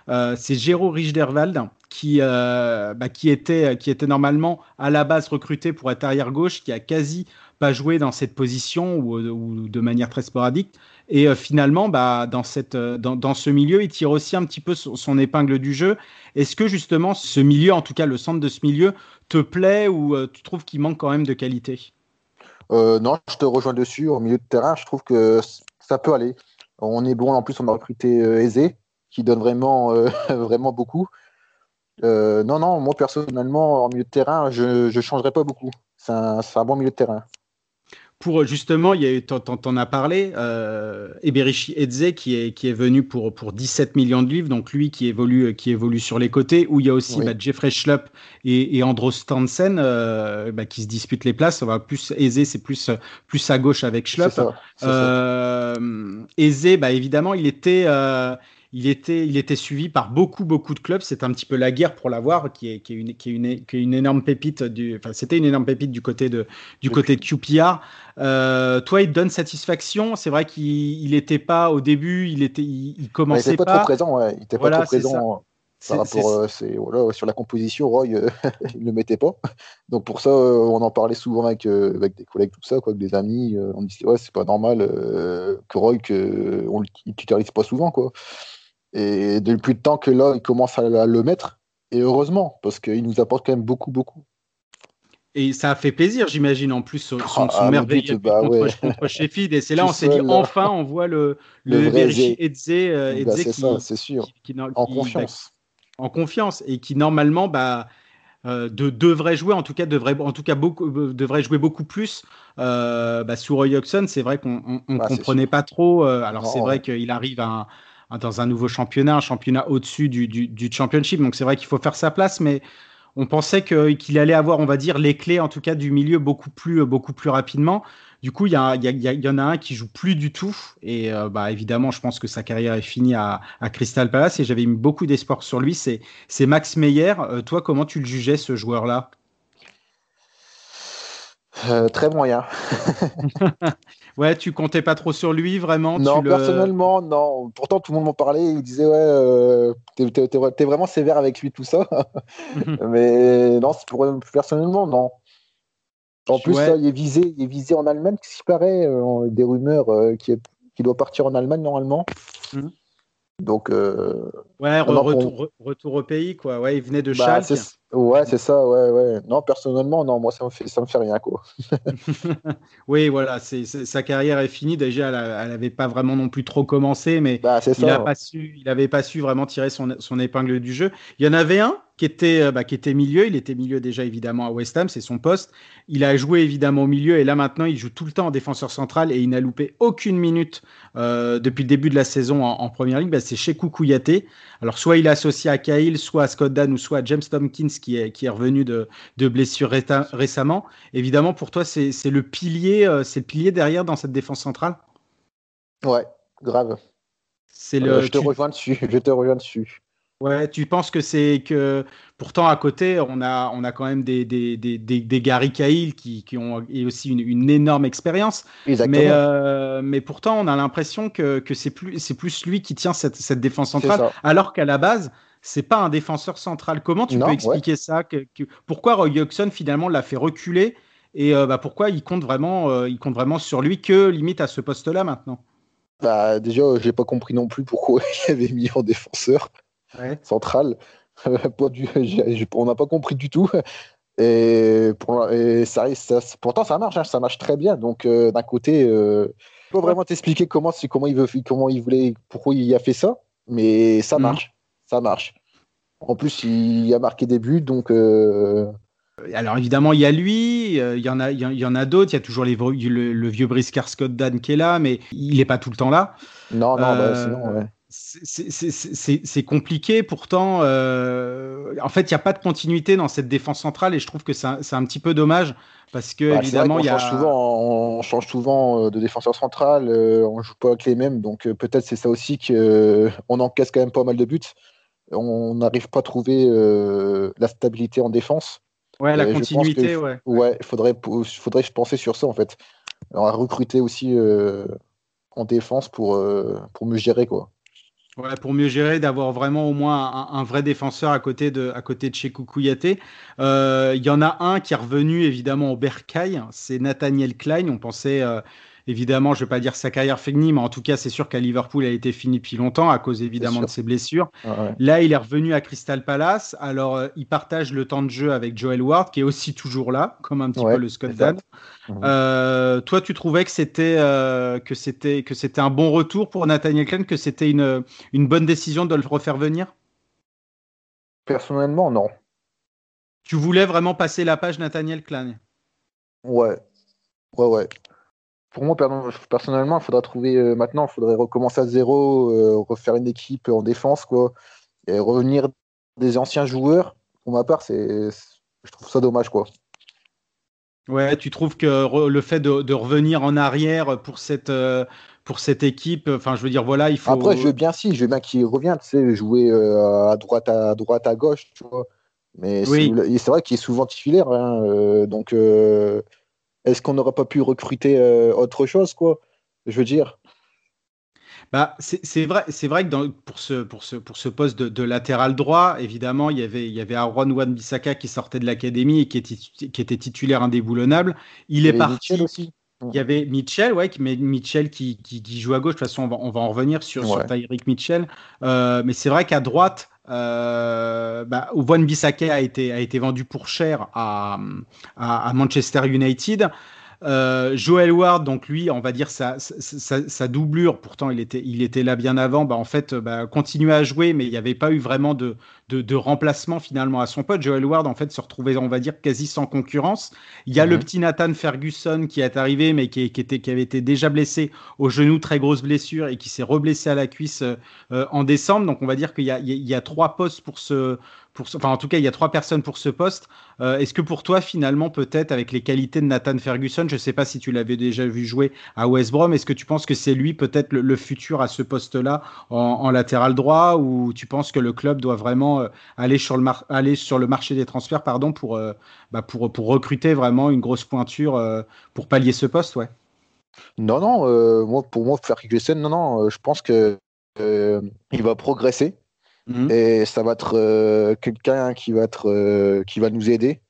Euh, c'est Géraud Richderwald qui, bah, qui, était, normalement à la base recruté pour être arrière gauche, qui a quasi pas joué dans cette position ou, ou de manière très sporadique. Et finalement, bah, dans, ce milieu, il tire aussi un petit peu son, épingle du jeu. Est-ce que justement ce milieu, en tout cas le centre de ce milieu, te plaît ou tu trouves qu'il manque quand même de qualité? Euh, non, je te rejoins dessus. Au milieu de terrain, je trouve que ça peut aller. On est bon. En plus, on a recruté euh, qui donne euh, vraiment beaucoup. Euh, non, non, moi personnellement, en milieu de terrain, je ne changerais pas beaucoup. C'est un, un, bon milieu de terrain pour justement, il y t'en as parlé, euh, Eberichi Edze qui est, qui est venu pour, pour 17 millions de livres, donc lui qui évolue, qui évolue sur les côtés, où il y a aussi bah, Jeffrey Schlupp et, et Andros Stansen euh, bah, qui se disputent les places. On va plus Eze, c'est plus, plus à gauche avec Schlupp. Euh, Eze, bah, évidemment, il était, euh, il était, il était suivi par beaucoup, beaucoup de clubs. C'est un petit peu la guerre pour l'avoir, qui est, qui est, une, qui est, une, qui est une énorme pépite. Du, enfin, c'était une énorme pépite du côté de, du côté de QPR. Euh, toi, il te donne satisfaction. C'est vrai qu'il n'était pas au début, il était, il, commençait il était pas, trop présent. Ouais. Il était pas trop présent. Par rapport euh, voilà, sur la composition, Roy, euh, il ne le mettait pas. Donc pour ça, euh, on en parlait souvent avec, euh, avec des collègues, tout ça, quoi, avec des amis. on disait ouais, c'est pas normal que Roy, que on le titularise pas souvent, quoi. Et depuis le temps que là, il commence à, le mettre, et heureusement, parce qu'il nous apporte quand même beaucoup, beaucoup. Et ça a fait plaisir, j'imagine, en plus, son, son, ah, merveilleux bah, contre, ouais. contre, Sheffield. Et c'est là, on s'est dit, enfin, on voit le, le, le Edze, euh, bah, qui, c'est sûr. Qui, qui, en confiance. Bah, en confiance. Et qui, normalement, bah, euh, de, devrait jouer, en tout cas, devrait, en tout cas beaucoup, euh, devrait jouer beaucoup plus. Euh, bah, sous Roy Hodgson, c'est vrai qu'on ne bah, comprenait pas trop. Euh, alors, c'est vrai qu'il arrive à un dans un nouveau championnat, un championnat au-dessus du, du, du, championship. Donc c'est vrai qu'il faut faire sa place, mais on pensait qu'il allait avoir, on va dire, les clés en tout cas du milieu beaucoup plus, beaucoup plus rapidement. Du coup, il y, y, y, en a un qui joue plus du tout. Et euh, bah, évidemment, je pense que sa carrière est finie à, à Crystal Palace et j'avais mis beaucoup d'espoir sur lui. C'est Max Meyer. Euh, toi, comment tu le jugeais, ce joueur-là? Euh, très moyen. ouais, tu comptais pas trop sur lui vraiment Non, personnellement, non. Pourtant, tout le monde m'en parlait. Il disait, ouais, euh, t'es, es, vraiment sévère avec lui, tout ça. Mais non, pour, personnellement, non. En plus, ouais. il, est visé, il est visé en Allemagne, ce qui paraît, euh, des rumeurs euh, qui, qui, doit partir en Allemagne normalement. Mmh. Donc, euh, ouais, re, retour, au pays, quoi. Ouais, il venait de bah, Schalke. Ouais, c'est ça, ouais, ouais. Non, personnellement, non, moi, ça me fait, ça me fait rien, quoi. oui, voilà, c'est, sa carrière est finie. Déjà, elle n'avait pas vraiment non plus trop commencé, mais bah, il n'avait pas, su, pas su vraiment tirer son, son, épingle du jeu. Il y en avait un qui était, euh, bah, qui était milieu. Il était milieu déjà, évidemment, à West Ham, c'est son poste. Il a joué, évidemment, au milieu, et là, maintenant, il joue tout le temps en défenseur central, et il n'a loupé aucune minute euh, depuis le début de la saison en, en première ligue. Bah, c'est chez Kouyaté. Alors, soit il est associé à Cahill, soit à Scott Dan, ou soit à James Tompkins, qui est, qui est revenu de, de blessure récemment. Évidemment, pour toi, c'est le pilier, euh, c'est le pilier derrière dans cette défense centrale? Ouais, grave. C'est le. Euh, je te tu... rejoins dessus. Je te rejoins dessus. Ouais, tu penses que c'est que pourtant à côté on a on a quand même des des, des, des, des Gary Cahill qui, qui ont et aussi une, une énorme expérience. Mais euh, mais pourtant on a l'impression que, que c'est plus c'est plus lui qui tient cette, cette défense centrale alors qu'à la base c'est pas un défenseur central. Comment tu non, peux expliquer ouais. ça que, que, Pourquoi Roy Hodgson finalement l'a fait reculer et euh, bah, pourquoi il compte vraiment, euh, il compte vraiment sur lui que limite à ce poste-là maintenant? Bah, Déjà, j'ai pas compris non plus pourquoi il avait mis en défenseur ouais. central. on n'a pas compris du tout. Et, pour, et ça, ça, pourtant, ça marche, hein, ça marche très bien. Donc, euh, d'un côté, euh, je peux vraiment t'expliquer comment, comment, il veut, comment il voulait, pourquoi il a fait ça, mais ça marche. Ça marche. En plus, il a marqué des buts, donc. Euh... Alors évidemment, il y a lui, euh, il y en a, il y en a d'autres. Il y a toujours les, le, le, vieux briscard Scott Dan qui est là, mais il n'est pas tout le temps là. Non, non, euh, bah, sinon. Ouais. C'est compliqué, pourtant. Euh, en fait, il n'y a pas de continuité dans cette défense centrale et je trouve que c'est un, un, petit peu dommage parce que, bah, évidemment, il y a. Change souvent, on change souvent de défenseur central, euh, on joue pas avec les mêmes, donc euh, peut-être c'est ça aussi qu'on euh, encaisse quand même pas mal de buts on n'arrive pas à trouver euh, la stabilité en défense. Ouais, la continuité, que, ouais. Ouais, il faudrait, faudrait penser sur ça en fait. on va recruter aussi euh, en défense pour, euh, pour mieux gérer. Quoi. Ouais, pour mieux gérer, d'avoir vraiment au moins un, un, vrai défenseur à côté de, à côté de chez Kouyaté. Il y en a un qui est revenu évidemment au Bercail, c'est Nathaniel Klein. On pensait Évidemment, je ne vais pas dire sa carrière finie, mais en tout cas, c'est sûr qu'à Liverpool, elle a été finie depuis longtemps à cause évidemment de ses blessures. Ah ouais. Là, il est revenu à Crystal Palace. Alors, euh, il partage le temps de jeu avec Joel Ward, qui est aussi toujours là, comme un petit Ouais, peu le Scott. Dan. Mhm. Euh, toi, tu trouvais que c'était euh, que c'était que c'était un bon retour pour Nathaniel Klein, que c'était une, une bonne décision de le refaire venir? Personnellement, non. Tu voulais vraiment passer la page Nathaniel Klein? Ouais. Ouais, ouais. Pour moi, per- personnellement, il faudra trouver euh, maintenant, il faudrait recommencer à zéro, euh, refaire une équipe en défense, quoi, et revenir des anciens joueurs. Pour ma part, c'est, je trouve ça dommage, quoi. Ouais, tu trouves que le fait de, de revenir en arrière pour cette, euh, pour cette équipe, enfin, je veux dire, voilà, il faut. Après, je veux bien si, je veux bien qu'il revienne, tu sais, jouer à droite, à droite, à gauche, tu vois. Mais Oui. c'est, vrai qu'il est souvent titulaire, hein, donc est-ce qu'on n'aurait pas pu recruter euh, autre chose, quoi? Je veux dire? Bah, c'est vrai, c'est vrai que dans- pour, ce, pour, ce, pour ce poste de, de latéral droit, évidemment, il y avait, il y avait Aaron Wan-Bissaka qui sortait de l'académie et qui était, qui était titulaire indéboulonnable. Il est parti. Mitchell aussi. Il y avait Mitchell, ouais, qui- mais Mitchell qui, qui, qui joue à gauche. De toute façon, on va, on va en revenir sur, sur Ouais. Tyreek Mitchell. Euh, mais c'est vrai qu'à droite, euh, bah, Wan Bissaka a été, a été vendu pour cher à, à Manchester United. Euh, Joel Ward, donc lui, on va dire sa, sa, sa- sa doublure, pourtant il était, il était là bien avant, bah, en fait, bah, continuait à jouer, mais il n'y avait pas eu vraiment de, de, de remplacement finalement à son pote. Joel Ward, en fait, se retrouvait, on va dire, quasi sans concurrence. Il y a le petit Nathan Ferguson qui est arrivé, mais qui, qui était, qui avait été déjà blessé au genou, très grosse blessure, et qui s'est reblessé à la cuisse euh, euh, en décembre. Donc on va dire qu'il y a trois postes pour ce, en tout cas il y a trois personnes pour ce poste. Euh, Est-ce que pour toi finalement peut-être avec les qualités de Nathan Ferguson, je ne sais pas si tu l'avais déjà vu jouer à West Brom, est-ce que tu penses que c'est lui peut-être le, futur à ce poste-là en, latéral droit, ou tu penses que le club doit vraiment euh, aller sur le, marché des transferts pardon pour, euh, bah, recruter vraiment une grosse pointure pour pallier ce poste, ouais? Non, non, moi, pour moi, Ferguson, non, non, je pense que il va progresser Mhm. et ça va être euh, quelqu'un qui va être euh, qui va nous aider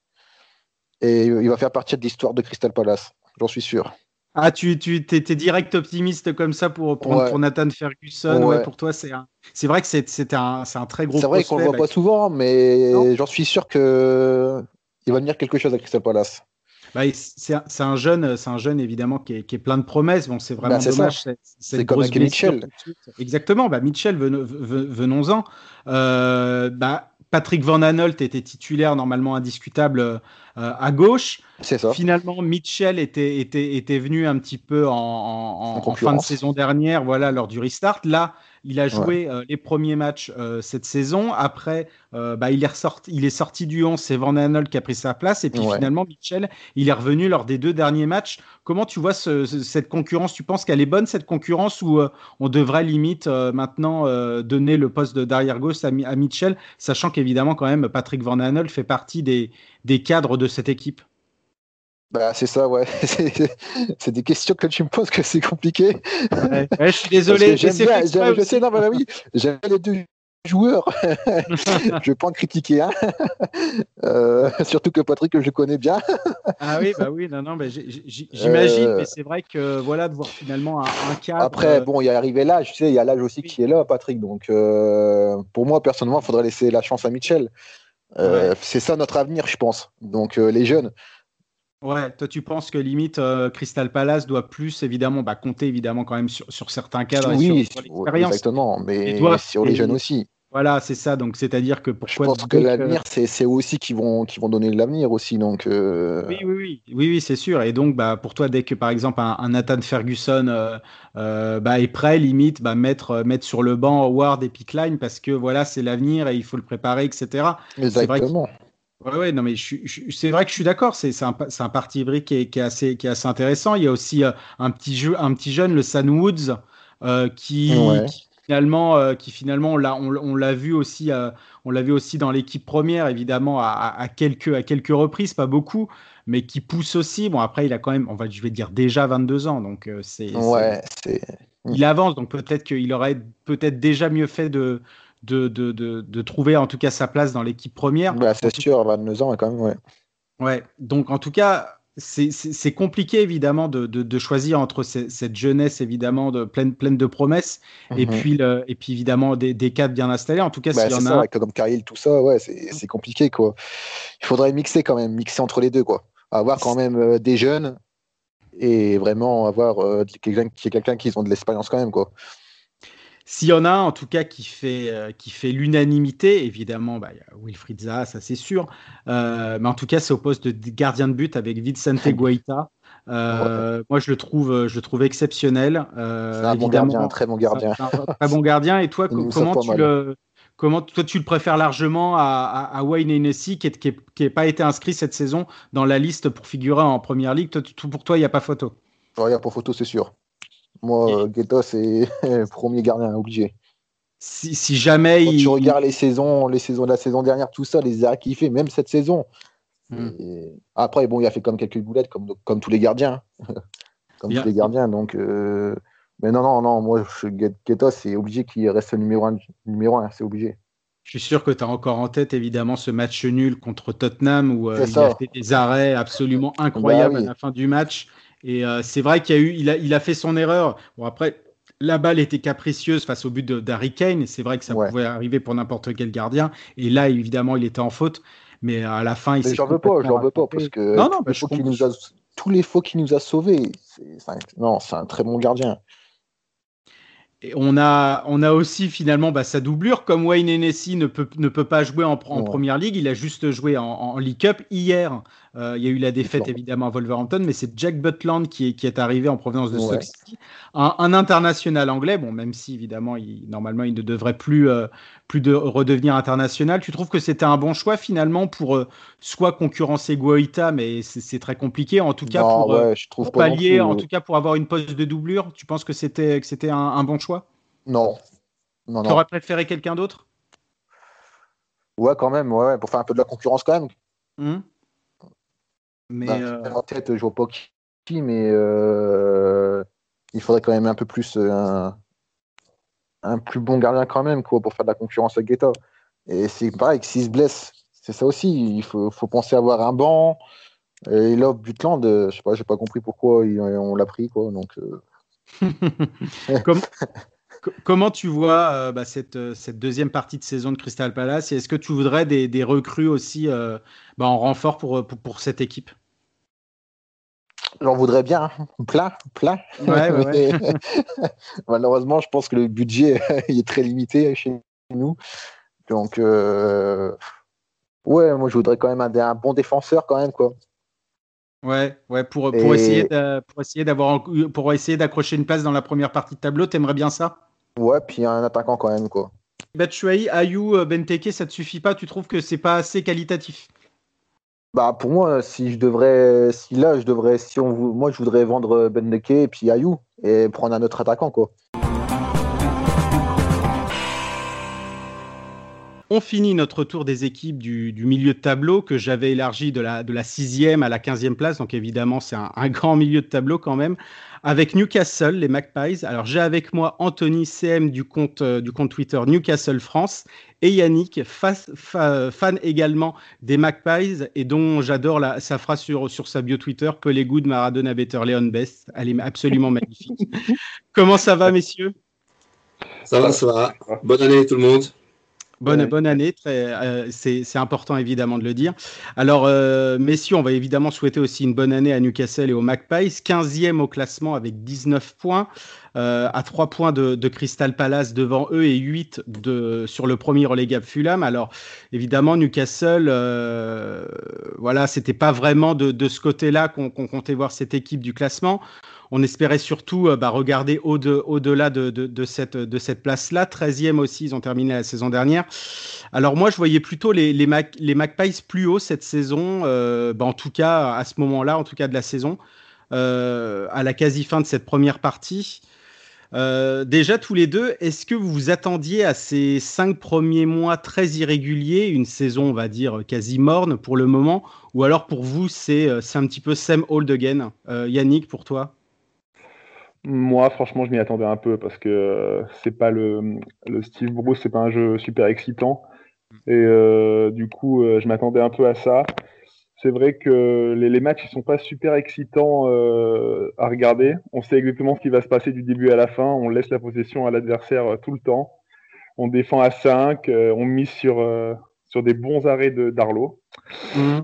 et il va faire partie de l'histoire de Crystal Palace, j'en suis sûr. Ah, tu, tu étais direct optimiste comme ça pour, pour, Ouais. pour Nathan Ferguson. Ouais. Ouais. pour toi, c'est c'est vrai que c'est c'est un, c'est un très gros C'est vrai qu'on le voit bah, pas souvent, mais j'en suis sûr que il va venir quelque chose à Crystal Palace. Bah, c'est un, jeune, c'est un jeune évidemment qui est, qui est plein de promesses. Bon, c'est vraiment Bah, dommage. C'est comme avec Mitchell. Exactement. Bah, Mitchell, venons- ve- venons-en. Euh, bah, Patrick Van Aanholt était titulaire normalement indiscutable euh, à gauche. C'est ça. Finalement, Mitchell était, était, était venu un petit peu en, en- en- en fin de saison dernière, voilà, lors du restart. Là, il a joué euh, les premiers matchs euh, cette saison. Après, euh, bah, il, est ressorti, il est sorti du 11, c'est Van Aanholt qui a pris sa place. Et puis Ouais. finalement, Mitchell, il est revenu lors des deux derniers matchs. Comment tu vois ce- ce- cette concurrence? Tu penses qu'elle est bonne, cette concurrence, ou euh, on devrait limite euh, maintenant euh, donner le poste de derrière gauche à, Mi- à Mitchell, sachant qu'évidemment, quand même, Patrick Van Aanholt fait partie des, des cadres de cette équipe? Bah, c'est ça, ouais. C'est des questions que tu me poses que c'est compliqué. Ouais, ouais, je suis désolé. j'aime bien- je sais, non, bah oui, j'aime les deux joueurs. je vais pas en critiquer un. Euh, surtout que Patrick, je connais bien. Ah oui, bah oui, non, non, bah, j'imagine, Euh, mais c'est vrai que voilà, de voir finalement un, un cadre. Après, euh, bon, il y a arrivé l'âge, tu sais, il y a l'âge aussi Oui. qui est là, Patrick. Donc, euh, pour moi, personnellement, il faudrait laisser la chance à Mitchell. Ouais. C'est ça notre avenir, je pense. Donc, les jeunes. Ouais, toi tu penses que limite euh, Crystal Palace doit plus évidemment bah, compter évidemment quand même sur, sur certains cadres et sur, sur l'expérience. exactement. Mais sur les jeunes aussi. Voilà, c'est ça. Donc c'est-à-dire que Je pourquoi pense que l'avenir, c'est c'est eux aussi qui vont, qui vont donner l'avenir aussi. Donc, euh, Oui, oui, oui, oui, oui, c'est sûr. Et donc, bah, pour toi, dès que par exemple un, un Nathan Ferguson euh, euh, bah, est prêt, limite, bah, mettre, euh, mettre sur le banc Ward et Pickline parce que voilà, c'est l'avenir et il faut le préparer, etc. exactement. Ouais, ouais, non, mais je, je c'est vrai que je suis d'accord. C'est c'est un, c'est un parti hybride qui est, qui est assez, qui est assez intéressant. Il y a aussi euh, un petit jeu, un petit jeune, le San Woods, euh, qui, Ouais. qui, finalement, euh, qui finalement, on l'a, on, l'a vu aussi, on l'a vu aussi dans l'équipe première, évidemment, à, à, quelques, à quelques reprises, pas beaucoup, mais qui pousse aussi. Bon, après, il a quand même, on va, je vais dire déjà 22 ans, donc c'est, ouais, c'est... il avance, donc peut-être qu'il aurait peut-être déjà mieux fait de, de, de, de, de trouver en tout cas sa place dans l'équipe première. Bah, c'est sûr, 22 ans quand même, ouais. Ouais, donc en tout cas, c'est compliqué évidemment de, de, choisir entre cette jeunesse évidemment de, pleine, pleine de promesses et, mhm. puis le, et puis évidemment des, des cadres bien installés. En tout cas, bah, s'il y en a. comme Karil, tout ça, ouais, c'est compliqué quoi. Il faudrait mixer quand même, mixer entre les deux quoi. Avoir quand même euh, des jeunes et vraiment avoir euh, quelqu'un qui est quelqu'un qui ont de l'expérience quand même quoi. S'il y en a un, en tout cas, qui fait, euh, qui fait l'unanimité, évidemment, bah, y a Wilfried Zaha, ça c'est sûr. Euh, mais en tout cas, c'est au poste de gardien de but avec Vicente Guaita. Euh, moi, je le trouve, je le trouve exceptionnel. c'est un bon gardien, un très bon gardien. Un, très bon gardien. Et toi, comment tu le, comment toi tu le préfères largement à, à, Wayne Hennessy, qui n'a pas été inscrit cette saison dans la liste pour figurer en première ligue? Tout, pour toi, il n'y a pas photo. Il n'y a pas photo, c'est sûr. Moi, Guetta, c'est premier gardien obligé. Si, si jamais Quand il... tu regardes les saisons, les saisons de la saison dernière, tout ça, les arrêts qu'il fait, même cette saison. Hmm. Après, bon, il a fait comme quelques boulettes, comme, comme tous les gardiens. comme tous les gardiens. Donc, euh, mais non, non, non, moi, Guetta, c'est obligé qu'il reste le numéro un, numéro un c'est obligé. Je suis sûr que tu as encore en tête évidemment ce match nul contre Tottenham où euh, il a fait des arrêts absolument bah incroyables à la fin du match. Et euh, c'est vrai qu'il a eu, il a, il a fait son erreur. Bon après, la balle était capricieuse face au but d'Harry Kane. C'est vrai que ça pouvait arriver pour n'importe quel gardien. Et là, évidemment, il était en faute. Mais à la fin, il s'est. J'en veux pas, j'en veux pas parce que non, non, nous a, tous les faux qu'il nous a sauvés. non, c'est un très bon gardien. Et on a, on a aussi finalement bah, sa doublure. Comme Wayne Hennessy ne peut, ne peut pas jouer en, en première ligue, il a juste joué en, en League Cup hier. Euh, il y a eu la défaite évidemment à Wolverhampton, mais c'est Jack Butland qui est, qui est arrivé en provenance de City, un, international anglais. Bon, même si évidemment, il, normalement, il ne devrait plus, euh, plus de redevenir international. Tu trouves que c'était un bon choix finalement pour euh, soit concurrencer Guaita, mais c'est très compliqué. En tout cas, pour, pallier, en tout cas pour avoir une poste de doublure, tu penses que c'était que c'était un, bon choix? Non. non, Tu aurais préféré quelqu'un d'autre? Ouais, quand même, ouais, pour faire un peu de la concurrence quand même. Hum. Mais bah, euh, En tête, je vois pas qui, mais euh, il faudrait quand même un peu plus euh, un, plus bon gardien quand même quoi, pour faire de la concurrence à Guetta. Et c'est pareil, s'il se blesse, c'est ça aussi. Il faut, faut, penser avoir un banc. Et là, Butland, je sais pas, j'ai pas compris pourquoi on l'a pris quoi. Donc. comment tu vois bah, cette, cette, deuxième partie de saison de Crystal Palace Est-ce que tu voudrais des, des recrues aussi bah, en renfort pour, pour, pour cette équipe? J'en voudrais bien, hein. plein, plein. Malheureusement, je pense que le budget est très limité chez nous. Donc, euh, ouais, moi, je voudrais quand même un, bon défenseur, quand même, quoi. Ouais, ouais, pour, pour essayer pour essayer d'avoir pour essayer d'accrocher une place dans la première partie de tableau, t'aimerais bien ça? Ouais, puis un attaquant quand même, quoi. Batshuayi, Ayou, Benteke, ça te suffit pas? Tu trouves que c'est pas assez qualitatif? Bah pour moi, si je devrais, si là je devrais, si on, moi je voudrais vendre Bendeke et puis Ayou et prendre un autre attaquant quoi. On finit notre tour des équipes du, milieu de tableau que j'avais élargi de la, de la sixième à la quinzième place. Donc évidemment, c'est un, un, grand milieu de tableau quand même avec Newcastle, les Magpies. Alors j'ai avec moi Anthony CM du compte, euh, du compte Twitter Newcastle France et Yannick, fan également des Magpies et dont j'adore sa phrase sur, sur sa bio Twitter, Pelé Good, Maradona Better, Leon Best. Elle est absolument magnifique. Comment ça va, messieurs? Ça va, ça va. Bonne année tout le monde. Bonne, bonne année, euh, c'est important évidemment de le dire. Alors, euh, messieurs, on va évidemment souhaiter aussi une bonne année à Newcastle et aux Magpies, 15e au classement avec 19 points, euh, à 3 points de, Crystal Palace devant eux et 8 de, sur le premier relégable Fulham. Alors, évidemment, Newcastle, voilà, c'était pas vraiment de, de ce côté-là qu'on comptait voir cette équipe du classement on espérait surtout euh, bah, regarder au-delà de, cette, place-là. 13e aussi, ils ont terminé la saison dernière. Alors moi, je voyais plutôt les, les, plus haut cette saison, euh, bah, en tout cas à ce moment-là, en tout cas de la saison, euh, à la quasi fin de cette première partie. Déjà, tous les deux, est-ce que vous vous attendiez à ces cinq premiers mois très irréguliers, une saison, on va dire, quasi morne pour le moment, ou alors pour vous, c'est un petit peu same old again? Euh, Yannick, pour toi? Moi, franchement, je m'y attendais un peu parce que euh, c'est pas le, le Steve Bruce, c'est pas un jeu super excitant. Et euh, du coup, euh, je m'attendais un peu à ça. C'est vrai que les, les matchs, ils sont pas super excitants euh, à regarder. On sait exactement ce qui va se passer du début à la fin. On laisse la possession à l'adversaire tout le temps. On défend à 5. on mise sur, sur des bons arrêts de d'Arlo,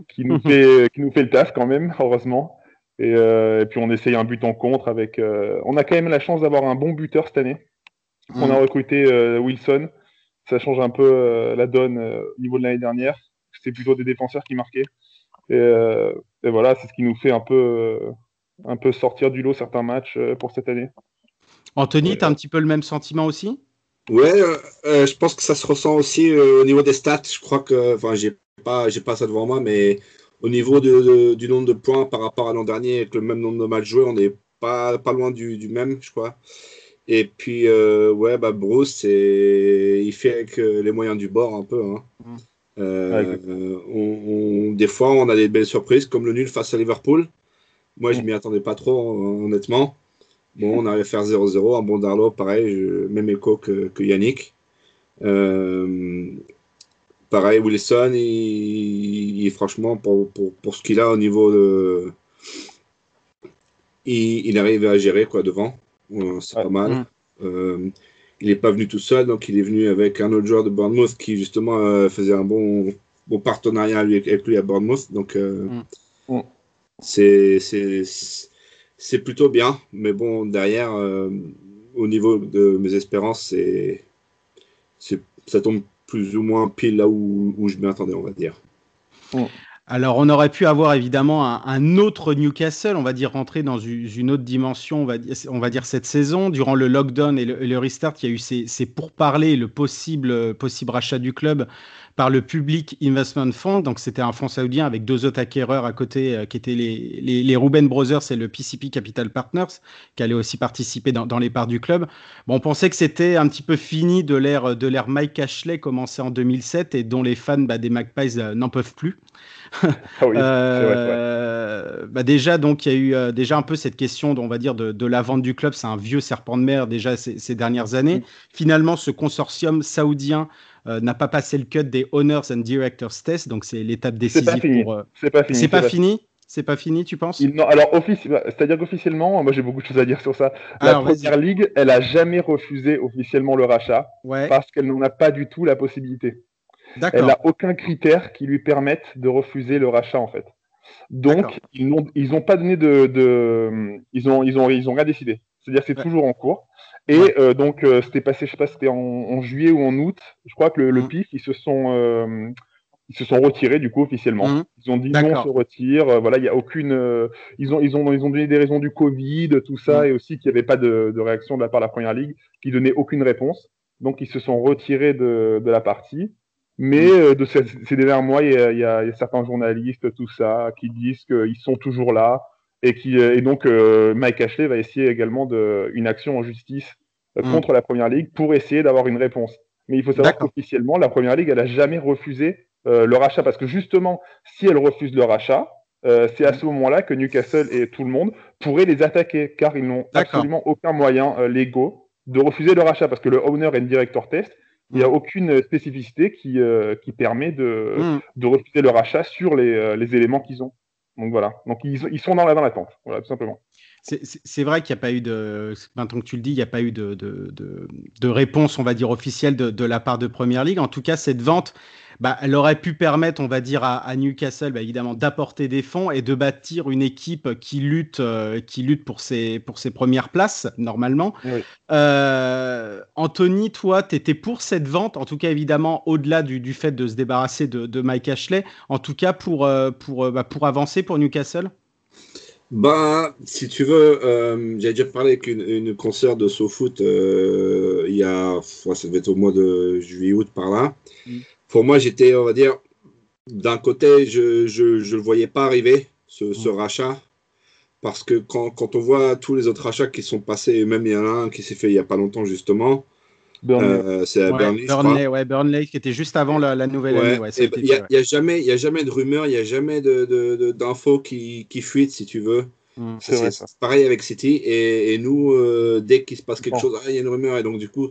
qui, nous fait, qui nous fait le taf quand même, heureusement. Et, euh, et puis on essaye un but en contre avec. euh, on a quand même la chance d'avoir un bon buteur cette année. On a recruté euh, Wilson. Ça change un peu euh, la donne euh, au niveau de l'année dernière. C'était plutôt des défenseurs qui marquaient. Et, euh, et voilà, c'est ce qui nous fait un peu, euh, un peu sortir du lot certains matchs euh, pour cette année. Anthony, tu as un petit peu le même sentiment aussi? Ouais, euh, je pense que ça se ressent aussi euh, au niveau des stats. Je crois que, enfin, j'ai pas, j'ai pas ça devant moi, mais au niveau de- de- du nombre de points par rapport à l'an dernier, avec le même nombre de matchs joués, on n'est pas, pas loin du, du même, je crois. Et puis, euh, ouais, bah, Bruce, c'est, il fait avec euh, les moyens du bord un peu. hein. Mm. Euh, Ouais, exactement. on, on- des fois, on a des belles surprises, comme le nul face à Liverpool. Moi, je Mm. m'y attendais pas trop, hon- honnêtement. Bon, on arrive à faire 0-0, un bon Darlo, pareil, je- même écho que, que Yannick. Euh, pareil, Wilson, il, il- franchement, pour, pour, pour ce qu'il a au niveau de. Il, il arrive à gérer quoi devant, Euh, c'est Ouais. pas mal. Mm. Euh, il n'est pas venu tout seul, donc il est venu avec un autre joueur de Bournemouth qui justement euh, faisait un bon, bon partenariat avec, avec lui à Bournemouth. Donc euh, Mm. Mm. c'est c'est c'est plutôt bien, mais bon derrière euh, au niveau de mes espérances, c'est c'est ça tombe plus ou moins pile là où, où je m'y attendais, on va dire. Alors, on aurait pu avoir évidemment un, autre Newcastle, on va dire rentrer dans une, autre dimension, on va, dire, cette saison. Durant le lockdown et le, restart, il y a eu ces, pourparlers, le possible, possible rachat du club par le Public Investment Fund. Donc, c'était un fonds saoudien avec deux autres acquéreurs à côté, euh, qui étaient les, les, Ruben Brothers et le PCP Capital Partners, qui allaient aussi participer dans, les parts du club. Bon, on pensait que c'était un petit peu fini de l'ère de l'ère Mike Ashley, commencé en 2007 et dont les fans bah, des Magpies euh, n'en peuvent plus. Ah oui, vrai. Euh, bah déjà, donc, il y a eu euh, déjà un peu cette question, on va dire, de, de la vente du club. C'est un vieux serpent de mer déjà ces, ces dernières années. Mm. Finalement, ce consortium saoudien euh, n'a pas passé le cut des Owners and Directors Test, donc c'est l'étape décisive fini. pour. C'est pas fini. C'est pas fini? C'est pas fini, tu penses? Non, alors, offici- bah, c'est-à-dire qu'officiellement, moi j'ai beaucoup de choses à dire sur ça. La Alors, première ligue, elle a jamais refusé officiellement le rachat Ouais, parce qu'elle n'en a pas du tout la possibilité. Elle n'a aucun critère qui lui permette de refuser le rachat en fait. Donc ils n'ont ils ont pas donné de, de ils ont ils ont ils ont rien décidé. C'est-à-dire que c'est Ouais. toujours en cours. Et Ouais. euh, donc euh, c'était passé je sais pas c'était en, en juillet ou en août. Je crois que le, le Mhm. PIF ils se sont euh, ils se sont retirés du coup officiellement. Mhm. Ils ont dit non, on se retire. Euh, voilà, il y a aucune. euh, ils ont ils ont ils ont donné des raisons du Covid, tout ça, Mhm. et aussi qu'il n'y avait pas de, de réaction de la part de la première ligue, qui donnait aucune réponse. Donc ils se sont retirés de, de la partie. Mais Mhm. euh, de ces, ces derniers mois, il y, a, il y a- il y a certains journalistes, tout ça, qui disent qu'ils sont toujours là et qui euh, et donc euh, Mike Ashley va essayer également de une action en justice Mhm. contre la première ligue pour essayer d'avoir une réponse. Mais il faut savoir qu'officiellement, la première ligue, elle a jamais refusé euh, le rachat parce que justement, si elle refuse le rachat, euh, c'est à ce moment-là que Newcastle et tout le monde pourraient les attaquer car ils n'ont absolument aucun moyen euh, légaux de refuser le rachat parce que le owner and director test, il n'y a aucune spécificité qui, euh, qui permet de, Mhm. de refuser le rachat sur les, euh, les éléments qu'ils ont. Donc voilà. Donc ils, ils sont dans la dans l'attente. Voilà, tout simplement. C'est- vrai qu'il n'y a pas eu de. Maintenant que tu le dis, il n'y a pas eu de, de, de, de réponse, on va dire, officielle de, de la part de Première Ligue. En tout cas, cette vente, bah, elle aurait pu permettre, on va dire, à, à Newcastle, bah, évidemment, d'apporter des fonds et de bâtir une équipe qui lutte, euh, qui lutte pour, ses, pour ses premières places, normalement. Oui. Euh, Anthony, toi, tu étais pour cette vente, en tout cas, évidemment, au-delà du, du fait de se débarrasser de, de Mike Ashley, en tout cas, pour, euh, pour, bah, pour avancer pour Newcastle? Bah, si tu veux, euh, j'ai déjà parlé avec une, une consoeur de SoFoot euh, il y a, ça devait être au mois de juillet-août par là. Mm. Pour moi, j'étais, on va dire, d'un côté, je je, je le voyais pas arriver, ce, ce rachat, Parce que quand, quand, on voit tous les autres achats qui sont passés, même il y en a un qui s'est fait il n'y a pas longtemps justement, Burnley. euh, c'est à Ouais, Burnley, je crois. Burnley, ouais, Burnley, qui était juste avant la, la nouvelle Ouais, année. Ben, Il n'y a, a jamais, il y a jamais de rumeurs, il n'y a jamais de, de- de- d'infos qui, qui fuitent, si tu veux. Mm. C'est vrai, ça. pareil avec City. Et, et nous, euh, dès qu'il se passe quelque Bon. chose, ah, il y a une rumeur. Et donc, du coup,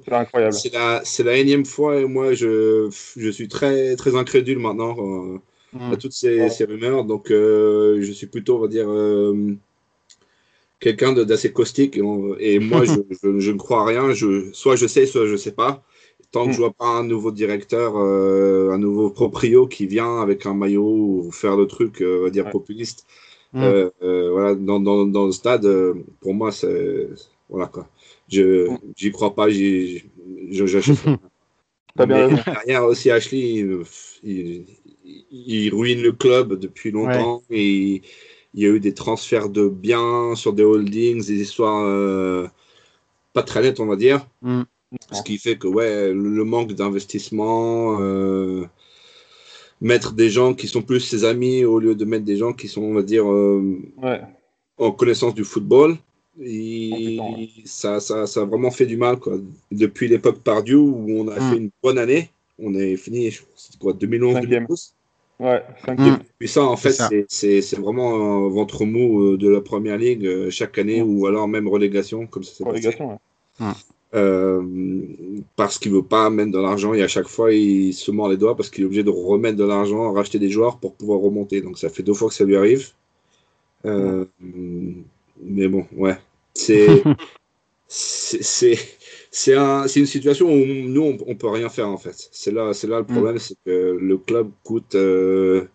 C'est la, la énième fois. Et moi, je, je suis très, très incrédule maintenant euh, Mm. à toutes ces, Ouais. ces rumeurs. Donc, euh, je suis plutôt, on va dire, quelqu'un d'assez caustique. Et, on- et moi, je, je- je ne crois à rien. Je, soit je sais, soit je ne sais pas. Tant que Mm. je vois pas un nouveau directeur, un nouveau proprio qui vient avec un maillot ou faire le truc, on va dire, Ouais. populiste, Mm. euh, euh, voilà, dans, dans, dans le stade, euh, pour moi, c'est. Voilà quoi. Je j'y crois pas, j'y- je j'achète. pas. Bien. Derrière aussi, Ashley, il, il- il ruine le club depuis longtemps. Et il y a eu des transferts de biens sur des holdings, des histoires euh, pas très nettes, on va dire. Mm. Ce qui fait que, ouais, le le manque d'investissement, euh, mettre des gens qui sont plus ses amis au lieu de mettre des gens qui sont, on va dire, euh, Ouais. en connaissance du football. Et ça, ça, ça a vraiment fait du mal. Quoi. Depuis l'époque Pardieu, où on a Mm. fait une bonne année, on est fini, je- c'était quoi, 2011, Cinquième. 2012 Ouais, cinquième. Mm. Puis ça, en fait, C'est ça. c'est- c'est c'est vraiment un ventre mou euh, de la première ligue euh, chaque année, Mm. ou alors même relégation, comme ça s'est passé. Relégation, ouais. Euh, parce qu'il veut pas mettre de l'argent et à chaque fois il se mord les doigts parce qu'il est obligé de remettre de l'argent, racheter des joueurs pour pouvoir remonter. Donc ça fait deux fois que ça lui arrive. Euh, Mais bon, ouais. C'est c'est c'est un, c'est une situation où nous on, on peut rien faire en fait. C'est là c'est là le problème, c'est que le club coûte euh,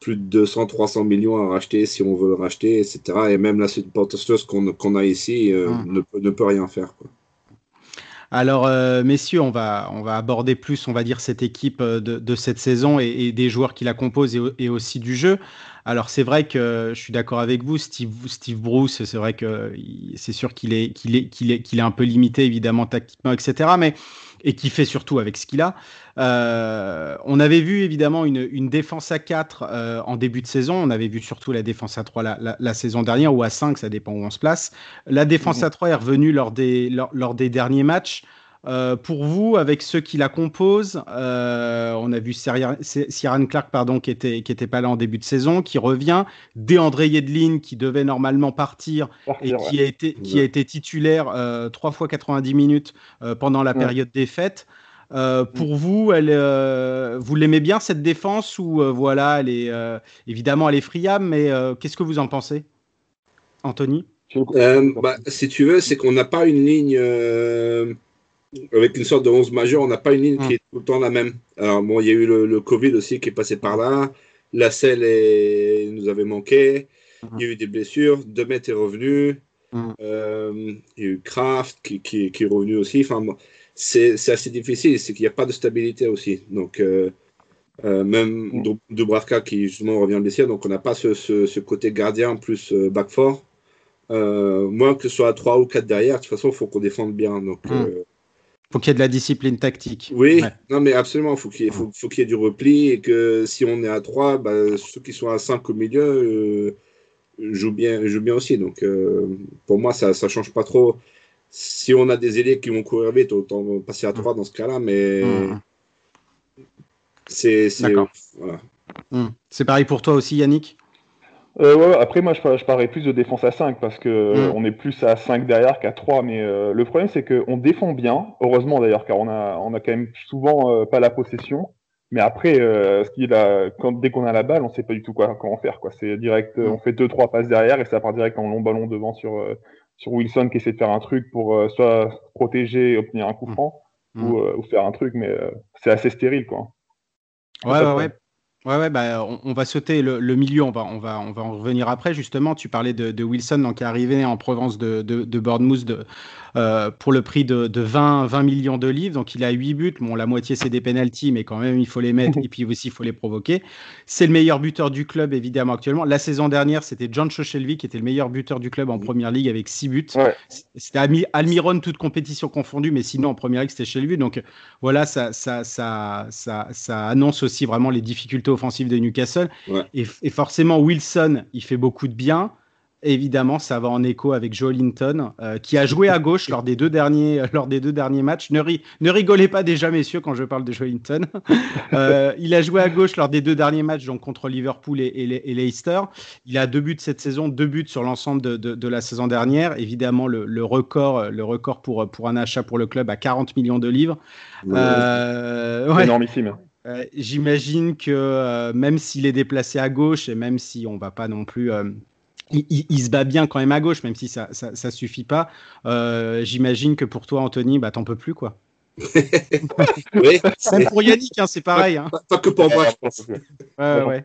plus de 200 300 millions à racheter si on veut le racheter, etc. Et même la supporterschose qu'on qu'on a ici euh, Mm. ne, peut- ne peut rien faire. Quoi. Alors, euh, messieurs, on va, on va aborder plus, on va dire, cette équipe euh, de, de cette saison et, et des joueurs qui la composent et, et aussi du jeu. Alors, c'est vrai que je suis d'accord avec vous, Steve, Steve Bruce, c'est vrai que c'est sûr qu'il est, qu'il est, qu'il est, qu'il est un peu limité, évidemment, tactiquement, etc. Mais, et qui fait surtout avec ce qu'il a. Euh, on avait vu évidemment une, une défense à 4 euh, en début de saison. On avait vu surtout la défense à 3 la, la- la saison dernière ou à 5, ça dépend où on se place. La défense à 3 est revenue lors des, lors, lors des derniers matchs. Euh, pour vous, avec ceux qui la composent, euh, on a vu Siran Clark, pardon, qui était, qui était pas là en début de saison, qui revient. DeAndre Yedlin, qui devait normalement partir et qui, ouais. a été, qui a été titulaire euh, trois fois 90 minutes euh, pendant la Ouais. période des fêtes. Euh, pour vous, elle, euh, vous l'aimez bien cette défense ou euh, voilà, elle est euh, évidemment elle est friable, mais euh, qu'est-ce que vous en pensez, Anthony? Euh, bah, si tu veux, c'est qu'on n'a pas une ligne euh, avec une sorte de 11 majeur, on n'a pas une ligne Mm. qui est tout le temps la même. Alors, bon, il y a eu le, le Covid aussi qui est passé par là. La selle est- nous avait manqué. Il y a eu des blessures. Demet est revenu. Mm. Euh, il y a eu Kraft qui, qui- qui est revenu aussi. Enfin, c'est assez difficile. C'est qu'il n'y a pas de stabilité aussi. Donc, euh, euh, même Mm. Dub- Dubravka qui justement revient blessé. Donc, on n'a pas ce, ce- ce côté gardien plus back four. Euh, moi, que ce soit à 3 ou 4 derrière, de toute façon, il faut qu'on défende bien. Donc, Mm. Faut qu'il y ait de la discipline tactique. oui, Ouais. non, mais absolument, faut qu'il y ait- faut, faut qu'il y ait du repli et que si on est à 3, bah, ceux qui sont à 5 au milieu euh, jouent, bien, jouent bien aussi. Donc, euh, pour moi, ça ne change pas trop. Si on a des ailiers qui vont courir vite, autant passer à 3 dans ce cas-là, mais Mm. c'est. D'accord. Voilà. Mm. C'est pareil pour toi aussi, Yannick? Euh, ouais, ouais, après, moi, je, je parlerais plus de défense à 5 parce que euh, Mm. on est plus à 5 derrière qu'à 3. Mais euh, le problème, c'est qu'on défend bien, heureusement d'ailleurs, car on a, on a quand même souvent euh, pas la possession. Mais après, euh, ce qui est là, quand, dès qu'on a la balle, on sait pas du tout quoi, comment faire. Quoi. C'est direct, euh, Mm. on fait deux trois passes derrière et ça part direct en long ballon devant sur, euh, sur Wilson qui essaie de faire un truc pour euh, soit protéger et obtenir un coup Mm. franc ou, euh, ou faire un truc, mais euh, c'est assez stérile. Quoi. Ouais, ouais, ouais. Ouais, ouais, bah, on, va sauter le, milieu, on va, on, va, on va en revenir après. Justement, tu parlais de, Wilson, donc, qui est arrivé en Provence de, de, de Bournemouth euh, pour le prix de, de 20, 20 millions de livres. Donc, il a 8 buts. Bon, la moitié, c'est des pénalties, mais quand même, il faut les mettre et puis aussi, il faut les provoquer. C'est le meilleur buteur du club, évidemment, actuellement. La saison dernière, c'était John Chochelvi qui était le meilleur buteur du club en première ligue avec 6 buts. Ouais. C'était Almi- Almiron, toute compétition confondue, mais sinon, en première ligue, c'était Chelsea. Donc, voilà, ça, ça, ça, ça, ça annonce aussi vraiment les difficultés offensives de Newcastle. Ouais. Et, et forcément, Wilson, il fait beaucoup de bien. Évidemment, ça va en écho avec Joe Linton, euh, qui a joué à gauche lors des deux derniers, lors des deux derniers matchs. Ne, ne rigolez pas déjà, messieurs, quand je parle de Joe Linton. euh, il a joué à gauche lors des deux derniers matchs, donc contre Liverpool et, et, et Leicester. Il a deux buts cette saison, deux buts sur l'ensemble de, de, de, la saison dernière. Évidemment, le, le, record, le record pour, pour un achat pour le club à 40 millions de livres. Ouais. Euh, ouais. Énormissime. Euh, J'imagine que euh, même s'il est déplacé à gauche et même si on va pas non plus euh, il, il, il, se bat bien quand même à gauche, même si ça, ça, ça suffit pas. Euh, J'imagine que pour toi, Anthony, bah, t'en peux plus, quoi. oui, même pour Yannick, hein, c'est pareil. Pas, hein. pas, pas, que pour moi, je pense. Ouais, ouais.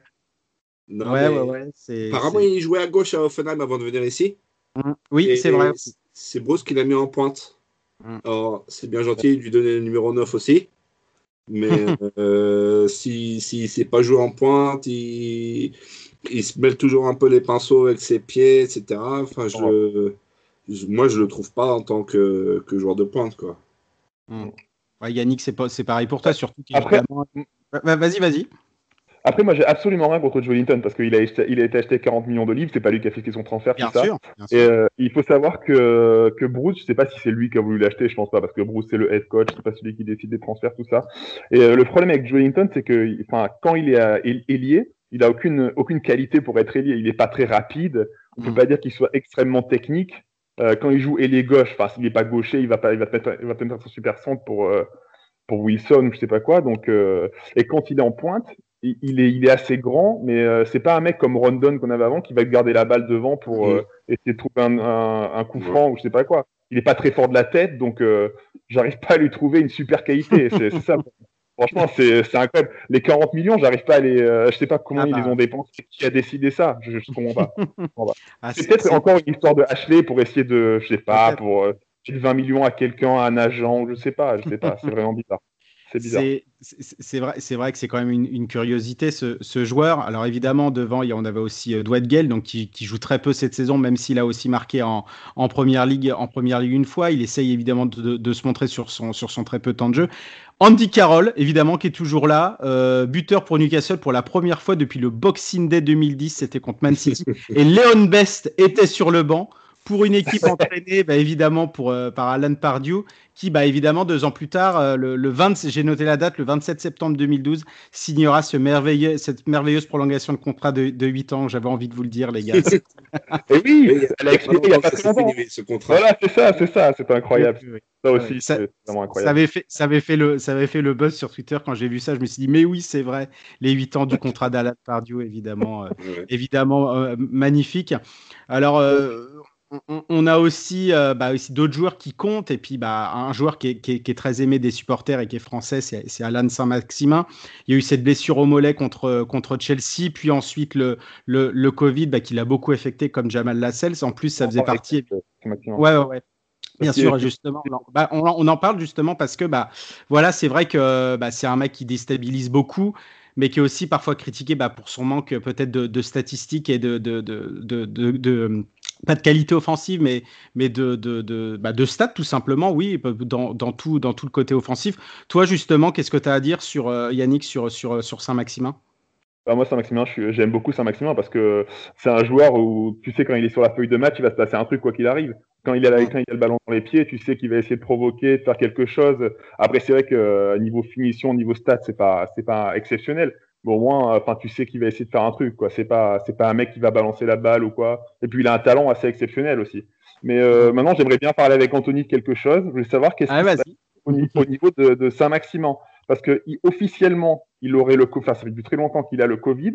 Non, ouais, ouais, ouais apparemment, il jouait à gauche à Offenheim avant de venir ici. Mmh. Oui, c'est vrai. C'est Bruce qui l'a mis en pointe. Mmh. Alors, c'est bien gentil de lui donner le numéro 9 aussi. Mais euh, si, si c'est pas joué en pointe, il, il se mêle toujours un peu les pinceaux avec ses pieds, etc. Enfin, je, je moi, je le trouve pas en tant que, que joueur de pointe, quoi. Mmh. Ouais, Yannick, c'est pareil pour toi, surtout Après... Vas-y, vas-y. Après, moi, j'ai absolument rien contre Joe Linton parce qu'il a, il a été acheté 40 millions de livres. C'est pas lui qui a fait son transfert, bien tout sûr, ça. Bien sûr. Et euh, il faut savoir que, que Bruce, je sais pas si c'est lui qui a voulu l'acheter, je pense pas, parce que Bruce c'est le head coach, c'est pas celui qui décide des transferts, tout ça. Et euh, le problème avec Joe Linton, c'est que, enfin, quand il est à, il a aucune aucune qualité pour être ailier. Il est pas très rapide. On peut mm. pas dire qu'il soit extrêmement technique. Euh, quand il joue ailier gauche, enfin, s'il est pas gaucher, il va pas, il va peut-être, il faire son super centre pour pour Wilson ou je sais pas quoi. Donc, et quand il est en pointe, il est, il est assez grand, mais euh, c'est pas un mec comme Rondon qu'on avait avant qui va garder la balle devant pour euh, essayer de trouver un, un, un coup franc ou je sais pas quoi. Il est pas très fort de la tête, donc euh, j'arrive pas à lui trouver une super qualité. C'est ça. Franchement, c'est incroyable. Les 40 millions, j'arrive pas à les. Euh, je sais pas comment ah bah. ils les ont dépensés. Qui a décidé ça Je, je comprends pas. ah, c'est peut-être encore une histoire de Ashley pour essayer de, je sais pas, pour euh, 20 millions à quelqu'un, à un agent, je sais pas, je sais pas. C'est vraiment bizarre. C'est vrai, c'est vrai que c'est quand même une, une curiosité ce, ce, joueur. Alors évidemment devant, on avait aussi euh, Dwight Gale, donc qui, qui, joue très peu cette saison, même s'il a aussi marqué en, en, première ligue, en première ligue une fois. Il essaye évidemment de, de, se montrer sur son sur son très peu de temps de jeu. Andy Carroll, évidemment, qui est toujours là, euh, buteur pour Newcastle pour la première fois depuis le Boxing Day 2010, c'était contre Man City. Et Léon Best était sur le banc pour une équipe entraînée bah, évidemment pour, euh, par Alan Pardew, qui bah, évidemment deux ans plus tard, euh, le, le 20, j'ai noté la date, le 27 septembre 2012, signera ce merveilleux, cette merveilleuse prolongation de contrat de, de 8 ans. J'avais envie de vous le dire, les gars. Et oui, elle a expliqué il y a pas très longtemps. Ce contrat. Voilà, c'est ça, c'est ça, c'est incroyable. Oui, oui. Ça aussi, ça, c'est vraiment incroyable. Ça avait, fait, ça, avait fait le, ça avait fait le buzz sur Twitter quand j'ai vu ça. Je me suis dit, mais oui, c'est vrai, les 8 ans du contrat d'Alan Pardew, évidemment, euh, évidemment euh, magnifique. Alors, euh, on a aussi, euh, bah, aussi d'autres joueurs qui comptent. Et puis, bah, un joueur qui est, qui, est, qui est, très aimé des supporters et qui est français, c'est Alan Saint-Maximin. Il y a eu cette blessure au mollet contre, contre Chelsea. Puis ensuite, le, le, le Covid bah, qui l'a beaucoup affecté, comme Jamal Lascelles. En plus, ça faisait partie. Ouais, ouais, ouais. Bien sûr, justement, on en, bah, on, on en, parle justement parce que bah voilà, c'est vrai que bah, c'est un mec qui déstabilise beaucoup, mais qui est aussi parfois critiqué bah, pour son manque peut-être de, de, statistiques et de, de, de, de pas de qualité offensive, mais, mais de, de, de, bah de stats tout simplement, oui, dans, dans, tout, dans tout le côté offensif. Toi, justement, qu'est-ce que tu as à dire sur euh, Yannick, sur, sur, sur Saint-Maximin? Bah moi, Saint-Maximin, j'aime beaucoup Saint-Maximin parce que c'est un joueur où tu sais quand il est sur la feuille de match, il va se passer un truc quoi qu'il arrive. Quand il, a la, quand il a le ballon dans les pieds, tu sais qu'il va essayer de provoquer, de faire quelque chose. Après, c'est vrai que euh, niveau finition, niveau stats, c'est pas, c'est pas exceptionnel bon, au moins, enfin, tu sais qu'il va essayer de faire un truc, quoi. C'est pas, c'est pas un mec qui va balancer la balle ou quoi. Et puis, il a un talent assez exceptionnel aussi. Mais euh, maintenant, j'aimerais bien parler avec Anthony de quelque chose. Je voulais savoir qu'est-ce ah, qui au, au niveau de, de Saint-Maximin. Parce que il, officiellement, il aurait le, enfin, ça fait depuis très longtemps qu'il a le Covid,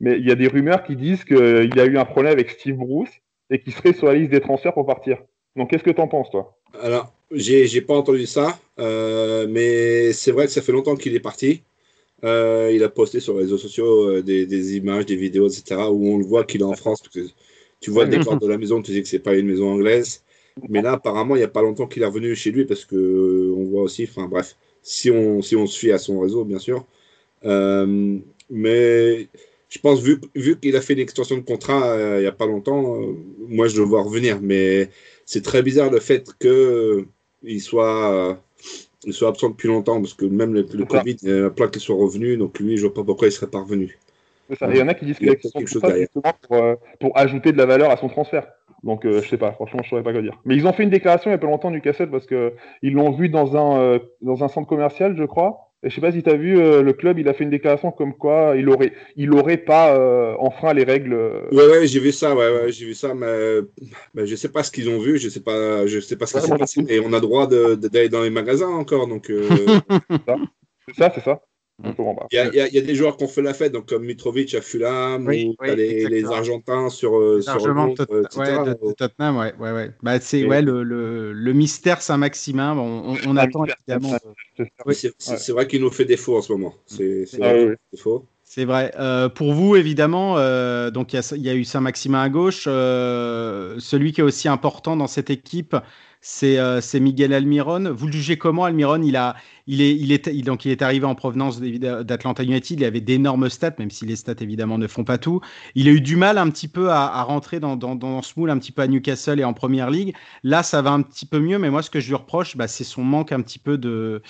mais il y a des rumeurs qui disent qu'il a eu un problème avec Steve Bruce et qu'il serait sur la liste des transferts pour partir. Donc, qu'est-ce que tu en penses, toi? Alors, j'ai, j'ai pas entendu ça, euh, mais c'est vrai que ça fait longtemps qu'il est parti. Euh, il a posté sur les réseaux sociaux euh, des, des, images, des vidéos, etc., où on le voit qu'il est en France. Parce que tu vois le décor de la maison, tu dis que c'est pas une maison anglaise. Mais là, apparemment, il n'y a pas longtemps qu'il est revenu chez lui parce que euh, on voit aussi, enfin bref, si on, si on se fie à son réseau, bien sûr. Mais je pense, vu, vu qu'il a fait une extension de contrat il n'y a pas longtemps, moi je le vois revenir. Mais c'est très bizarre le fait qu'il soit il soit absent depuis longtemps parce que même le, le Covid, il y en a plein qui sont revenus. Donc lui, je vois pas pourquoi il serait pas revenu. Ça. Il y en a qui disent qu'il son quelque chose pour, euh, pour ajouter de la valeur à son transfert. Donc euh, je sais pas, franchement je saurais pas quoi dire. Mais ils ont fait une déclaration il y a pas longtemps du cassette parce que ils l'ont vu dans un euh, dans un centre commercial, je crois. Je sais pas si tu as vu euh, le club, il a fait une déclaration comme quoi il aurait il aurait pas euh, enfreint les règles. euh, Ouais, ouais, j'ai vu ça, ouais, ouais, j'ai vu ça, mais mais je sais pas ce qu'ils ont vu, je sais pas, je sais pas ce qui s'est passé, et on a droit d'aller dans les magasins encore, donc euh, C'est ça, c'est ça. Il y, a- il y a- il y a des joueurs qui ont fait la fête, donc comme Mitrovic à Fulham, Oui, ou oui, les. Argentins sur, euh, sur Largement Londres, Tot- etc. ouais, de, de Tottenham, ouais, ouais, ouais. Bah, c'est ouais, le, le, le mystère Saint-Maximin. Bon, on, on attend évidemment. c'est ça. C'est c'est c'est- c'est vrai qu'il nous fait défaut en ce moment. C'est c'est Ah vrai. C'est vrai. Euh, pour vous, évidemment, euh, donc il y, a- il y a eu Saint-Maximin à gauche. euh, celui qui est aussi important dans cette équipe, c'est euh, c'est Miguel Almiron. Vous le jugez comment, Almiron? Il, a, il, est, il, est, donc, il est arrivé en provenance d'Atlanta United. Il avait d'énormes stats, même si les stats, évidemment, ne font pas tout. Il a eu du mal un petit peu à, rentrer dans, dans, dans ce moule, un petit peu à Newcastle et en Première Ligue. Là, ça va un petit peu mieux, mais moi, ce que je lui reproche, bah, c'est son manque un petit peu de,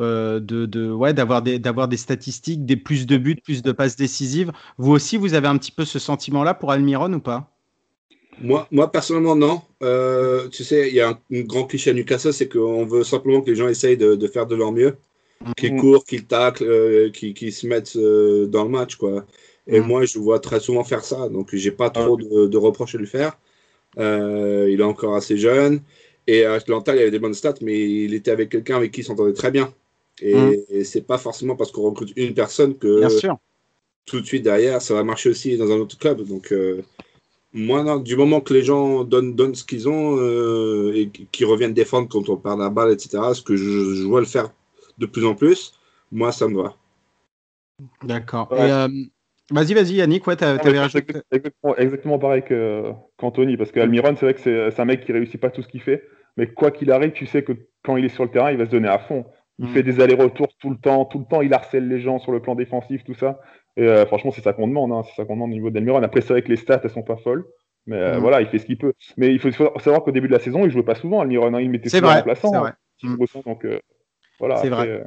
euh, de, ouais, d'avoir des, des statistiques, des plus de buts, plus de passes décisives. Vous aussi, vous avez un petit peu ce sentiment-là pour Almiron ou pas? Moi, moi, personnellement, non. Euh, tu sais, il y a un, un grand cliché à Newcastle, c'est qu'on veut simplement que les gens essayent de, de faire de leur mieux, qu'ils Mhm. courent, qu'ils taclent, euh, qu'ils se mettent euh, dans le match, quoi. Et Mhm. moi, je vois très souvent faire ça, donc j'ai pas trop de, de reproches à lui faire. Il est encore assez jeune. Et à Atlanta, il avait des bonnes stats, mais il était avec quelqu'un avec qui il s'entendait très bien. Et, Mhm. et c'est pas forcément parce qu'on recrute une personne que Bien sûr. tout de suite derrière, ça va marcher aussi dans un autre club. Donc, moi, non, du moment que les gens donnent, donnent ce qu'ils ont euh, et qu'ils reviennent défendre quand on perd la balle, etc., ce que je, je vois le faire de plus en plus, moi, ça me va. D'accord. Ouais. Euh, Vas-y, vas-y, Yannick, ouais, t'avais rajouté. exactement, exactement pareil que- qu'Anthony, parce qu'Almiron, c'est vrai que c'est c'est un mec qui réussit pas tout ce qu'il fait, mais quoi qu'il arrive, tu sais que quand il est sur le terrain, il va se donner à fond. Il Mm. fait des allers-retours tout le temps, tout le temps, il harcèle les gens sur le plan défensif, tout ça. Et euh, franchement, c'est ça qu'on demande, hein, c'est ça qu'on demande au niveau d'Almiron. Après, c'est vrai que les stats, elles sont pas folles, mais euh, Mm. voilà, il fait ce qu'il peut. Mais il faut, savoir qu'au début de la saison, il jouait pas souvent, Almiron, hein, il mettait souvent remplaçant. c'est hein, vrai. Steve Mm. Bruce, donc euh, voilà. C'est vrai.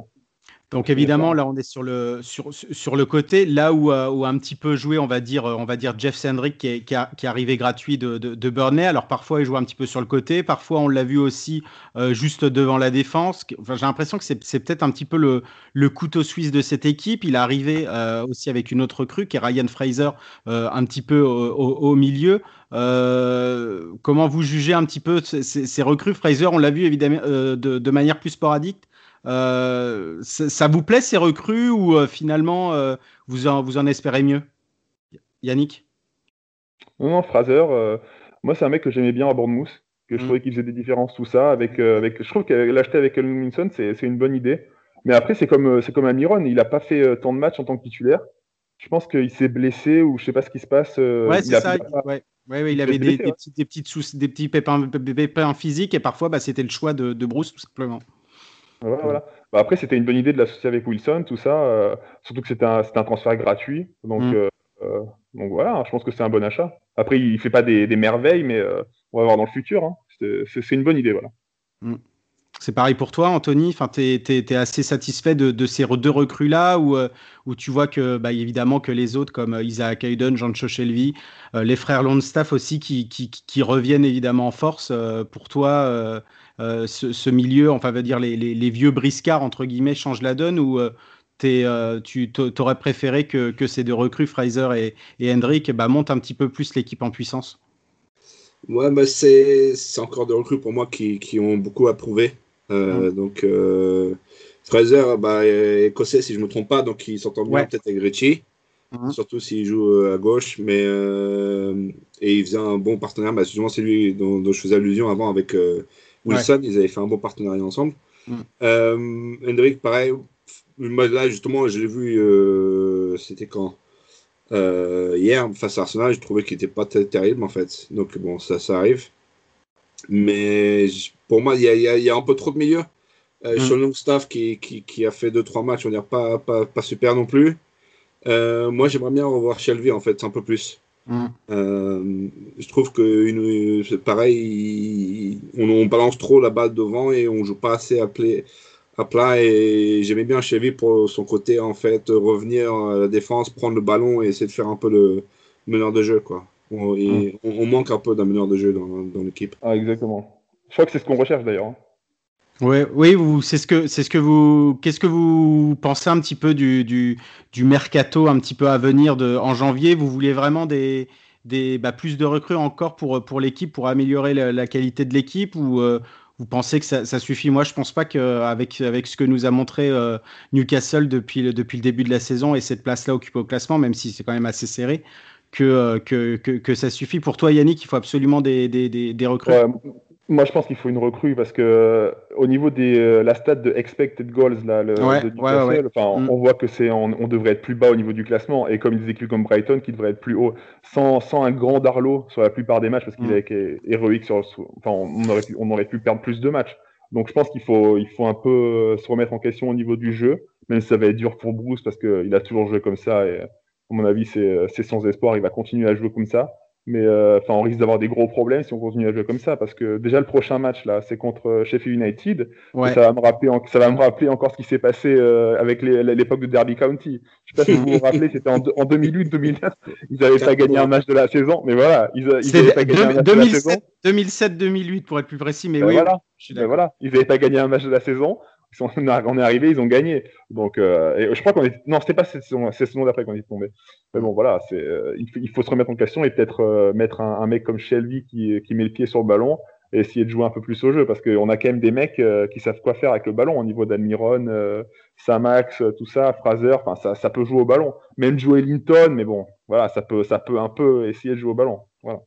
Donc évidemment, là, on est sur le, sur, sur le côté, là où, euh, où a un petit peu joué, on va dire, euh, on va dire Jeff Sandrick qui est, qui, a- qui est arrivé gratuit de, de, de Burnley. Alors parfois, il joue un petit peu sur le côté, parfois on l'a vu aussi euh, juste devant la défense. Enfin, J'ai l'impression que c'est c'est peut-être un petit peu le, le couteau suisse de cette équipe. Il est arrivé euh, aussi avec une autre recrue qui est Ryan Fraser, euh, un petit peu au, au- au milieu. Euh, comment vous jugez un petit peu ces, ces- ces recrues? Fraser, on l'a vu évidemment euh, de, de manière plus sporadique. Euh, ça, vous plaît ces recrues ou euh, finalement euh, vous, en, vous en espérez mieux? Yannick? Non, non, Fraser, moi, c'est un mec que j'aimais bien à Bournemouth, que je Mm. trouvais qu'il faisait des différences, tout ça. Avec, avec, je trouve que l'acheter avec Wilson, c'est c'est une bonne idée. Mais après, c'est comme, c'est comme Amiron, il n'a pas fait tant de matchs en tant que titulaire. Je pense qu'il s'est blessé ou je sais pas ce qui se passe. Ouais, c'est ça. pas- Ouais. Ouais, ouais, il avait des, blessé, des ouais. petits, des, petites sous- des petits pépins, pépins physiques et parfois bah, c'était le choix de, de Bruce tout simplement. Voilà, voilà. Bah, après, c'était une bonne idée de l'associer avec Wilson, tout ça. euh, surtout que c'était un, un transfert gratuit. Donc, Mm. euh, euh, donc voilà, je pense que c'est un bon achat. Après, il fait pas des, des merveilles, mais euh, on va voir dans le futur. hein. C'est une bonne idée, voilà. C'est pareil pour toi, Anthony? Enfin, t'es- t'es assez satisfait de, de ces deux recrues là, où, où tu vois que, bah, évidemment, que les autres comme Isaac Hayden, Jean euh, les frères Longstaff aussi, qui, qui, qui reviennent évidemment en force. pour toi, euh, ce, ce milieu, enfin, veut dire les, les, les vieux briscards entre guillemets, changent la donne ou euh, euh, tu t'aurais préféré que, que ces deux recrues, Fraser et, et Hendrick, bah, montent un petit peu plus l'équipe en puissance? Ouais, bah, c'est c'est encore des recrues pour moi qui, qui ont beaucoup approuvé. Euh, Donc, euh, Fraser, bah, est écossais, si je ne me trompe pas, donc il s'entend bien Ouais. peut-être avec Richie, Mhm. surtout s'il joue à gauche. Mais, et il faisait un bon partenariat. Bah, justement, c'est lui dont, dont je faisais allusion avant avec Wilson. Ils avaient fait un bon partenariat ensemble. Mhm. Euh, Hendrick, pareil. Là, justement, je l'ai vu, euh, c'était quand? Euh, Hier, face à Arsenal, je trouvais qu'il n'était pas terrible, en fait. Donc, bon, ça, ça arrive. Mais pour moi, il y a, y y un peu trop de milieu. Euh, Mm. Longstaff qui, qui, qui a fait 2-3 matchs, on va dire pas, pas, pas super non plus. Moi, j'aimerais bien revoir Shelby, en fait, un peu plus. Mm. Euh, je trouve que une, c'est pareil, il- on, on balance trop la balle devant et on joue pas assez à plat et j'aimais bien Chevy pour son côté en fait revenir à la défense, prendre le ballon et essayer de faire un peu le meneur de jeu quoi. On, et on, on manque un peu d'un meneur de jeu dans, dans l'équipe. Ah, exactement. Je crois que c'est ce qu'on recherche d'ailleurs. Ouais, oui, vous, c'est ce que, c'est ce que vous, qu'est-ce que vous pensez un petit peu du, du, du mercato un petit peu à venir de, en janvier? Vous vouliez vraiment des, des, bah, plus de recrues encore pour, pour l'équipe, pour améliorer la, qualité de l'équipe ou euh, vous pensez que ça, ça suffit? Moi, je pense pas qu'avec avec ce que nous a montré euh, Newcastle depuis le, depuis le début de la saison et cette place-là occupée au classement, même si c'est quand même assez serré, que, euh, que, que, que ça suffit. Pour toi, Yannick, il faut absolument des, des, des, recrues? Moi, je pense qu'il faut une recrue parce que euh, au niveau de euh, la stat de expected goals, là, le, Ouais, de ouais, Newcastle, ouais. enfin, Mm. on voit que c'est, on, on devrait être plus bas au niveau du classement et comme des équipes comme Brighton qui devraient être plus haut, sans, sans un grand Darlow sur la plupart des matchs parce qu'il Mm. a été héroïque sur, sur- enfin, on aurait pu, on aurait pu perdre plus de matchs. Donc, je pense qu'il faut, il faut un peu euh, se remettre en question au niveau du jeu, même si ça va être dur pour Bruce parce qu'il a toujours joué comme ça et à mon avis, c'est sans espoir. Il va continuer à jouer comme ça. Mais euh, enfin, on risque d'avoir des gros problèmes si on continue à jouer comme ça, parce que déjà le prochain match là, c'est contre euh, Sheffield United. Et Ouais. ça va me rappeler, en- ça va me rappeler encore ce qui s'est passé euh, avec l'époque de Derby County. Je sais pas si vous vous rappelez, c'était en, deux- en 2008-2009. Ils n'avaient pas gagné un match de la saison, mais voilà, ils, a- ils n'avaient pas gagné un match de la saison. 2007, 2007 pour être plus précis, mais Ben oui, voilà. je suis Ben voilà, ils n'avaient pas gagné un match de la saison. On est- on est arrivé, ils ont gagné. Donc, euh, je crois qu'on est. Non, c'était pas cette saison, cette saison d'après qu'on est tombé. Mais bon, voilà, c'est. euh, il, faut, se remettre en question et peut-être euh, mettre un, un mec comme Shelby qui, qui met le pied sur le ballon et essayer de jouer un peu plus au jeu parce qu'on a quand même des mecs qui savent quoi faire avec le ballon au niveau d'Almiron, euh, Samax, tout ça, Fraser. Enfin, ça, ça peut jouer au ballon. Même jouer Linton, mais bon, voilà, ça peut, ça peut un peu essayer de jouer au ballon. Voilà.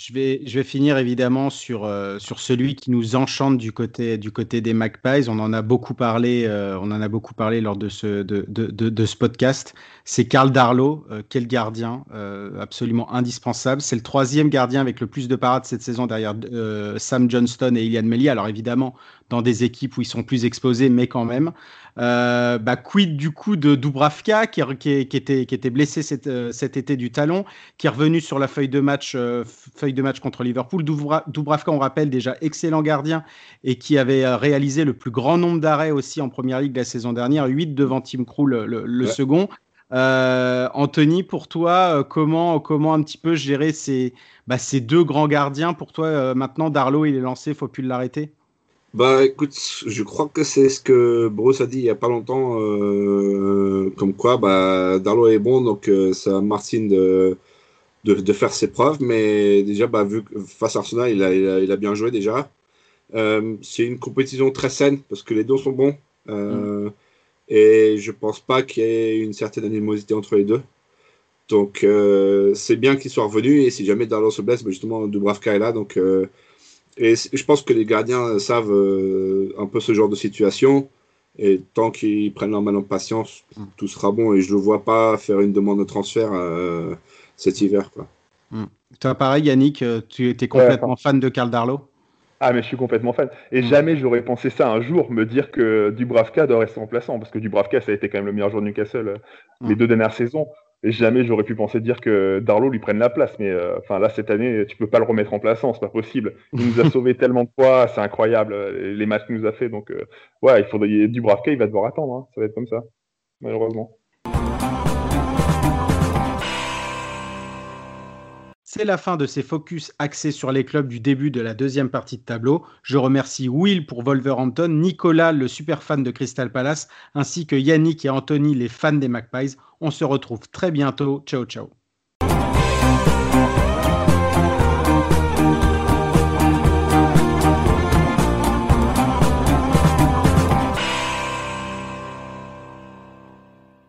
Je vais, je vais finir évidemment sur, euh, sur celui qui nous enchante du côté, du côté des Magpies. On en a beaucoup parlé, euh, on en a beaucoup parlé lors de ce, de, de, de, ce podcast. C'est Karl Darlow, euh, quel gardien, euh, absolument indispensable. C'est le troisième gardien avec le plus de parades cette saison derrière euh, Sam Johnston et Ilian Melli. Alors évidemment, dans des équipes où ils sont plus exposés, mais quand même. Euh, bah, quid du coup de Dubravka qui, qui, qui, était, qui était blessé cet, euh, cet été du talon, qui est revenu sur la feuille de match, euh, feuille de match contre Liverpool. Dubra- Dubravka, on rappelle déjà excellent gardien et qui avait réalisé le plus grand nombre d'arrêts aussi en première ligue la saison dernière, 8 devant Tim Krul le, le, le Ouais. second. Euh, Anthony, pour toi, comment, comment un petit peu gérer ces, bah, ces deux grands gardiens? Pour toi, maintenant, Darlow, il est lancé, faut plus l'arrêter? Bah écoute, je crois que c'est ce que Bruce a dit il y a pas longtemps, euh, comme quoi bah, Darlow est bon, donc euh, c'est à Martin de, de, de faire ses preuves, mais déjà bah, vu que face à Arsenal, il a, il a, il a bien joué déjà. Euh, c'est une compétition très saine parce que les deux sont bons. Euh, et je pense pas qu'il y ait une certaine animosité entre les deux. Donc c'est bien qu'ils soient revenus. Et si jamais Darlow se blesse, bah, justement Dubravka est là, donc et je pense que les gardiens savent euh, un peu ce genre de situation. Et tant qu'ils prennent leur mal en patience, Mm. tout sera bon. Et je ne le vois pas faire une demande de transfert euh, cet hiver. Quoi. Toi, pareil, Yannick, euh, tu étais complètement fan de Karl Darlow Ah, mais je suis complètement fan. Et jamais j'aurais pensé ça un jour, me dire que Dubravka doit rester remplaçant, parce que Dubravka, ça a été quand même le meilleur joueur de Newcastle euh, les Mm. deux dernières saisons. Et jamais j'aurais pu penser dire que Darlow lui prenne la place. Mais euh, enfin là, cette année, tu peux pas le remettre remplaçant, c'est pas possible. Il nous a sauvé tellement de fois, c'est incroyable, euh, les matchs qu'il nous a fait. Donc, euh, ouais, il faudrait Dubravka, il va devoir attendre. hein. Ça va être comme ça, malheureusement. C'est la fin de ces focus axés sur les clubs du début de la deuxième partie de tableau. Je remercie Will pour Wolverhampton, Nicolas, le super fan de Crystal Palace, ainsi que Yannick et Anthony, les fans des Magpies. On se retrouve très bientôt. Ciao, ciao.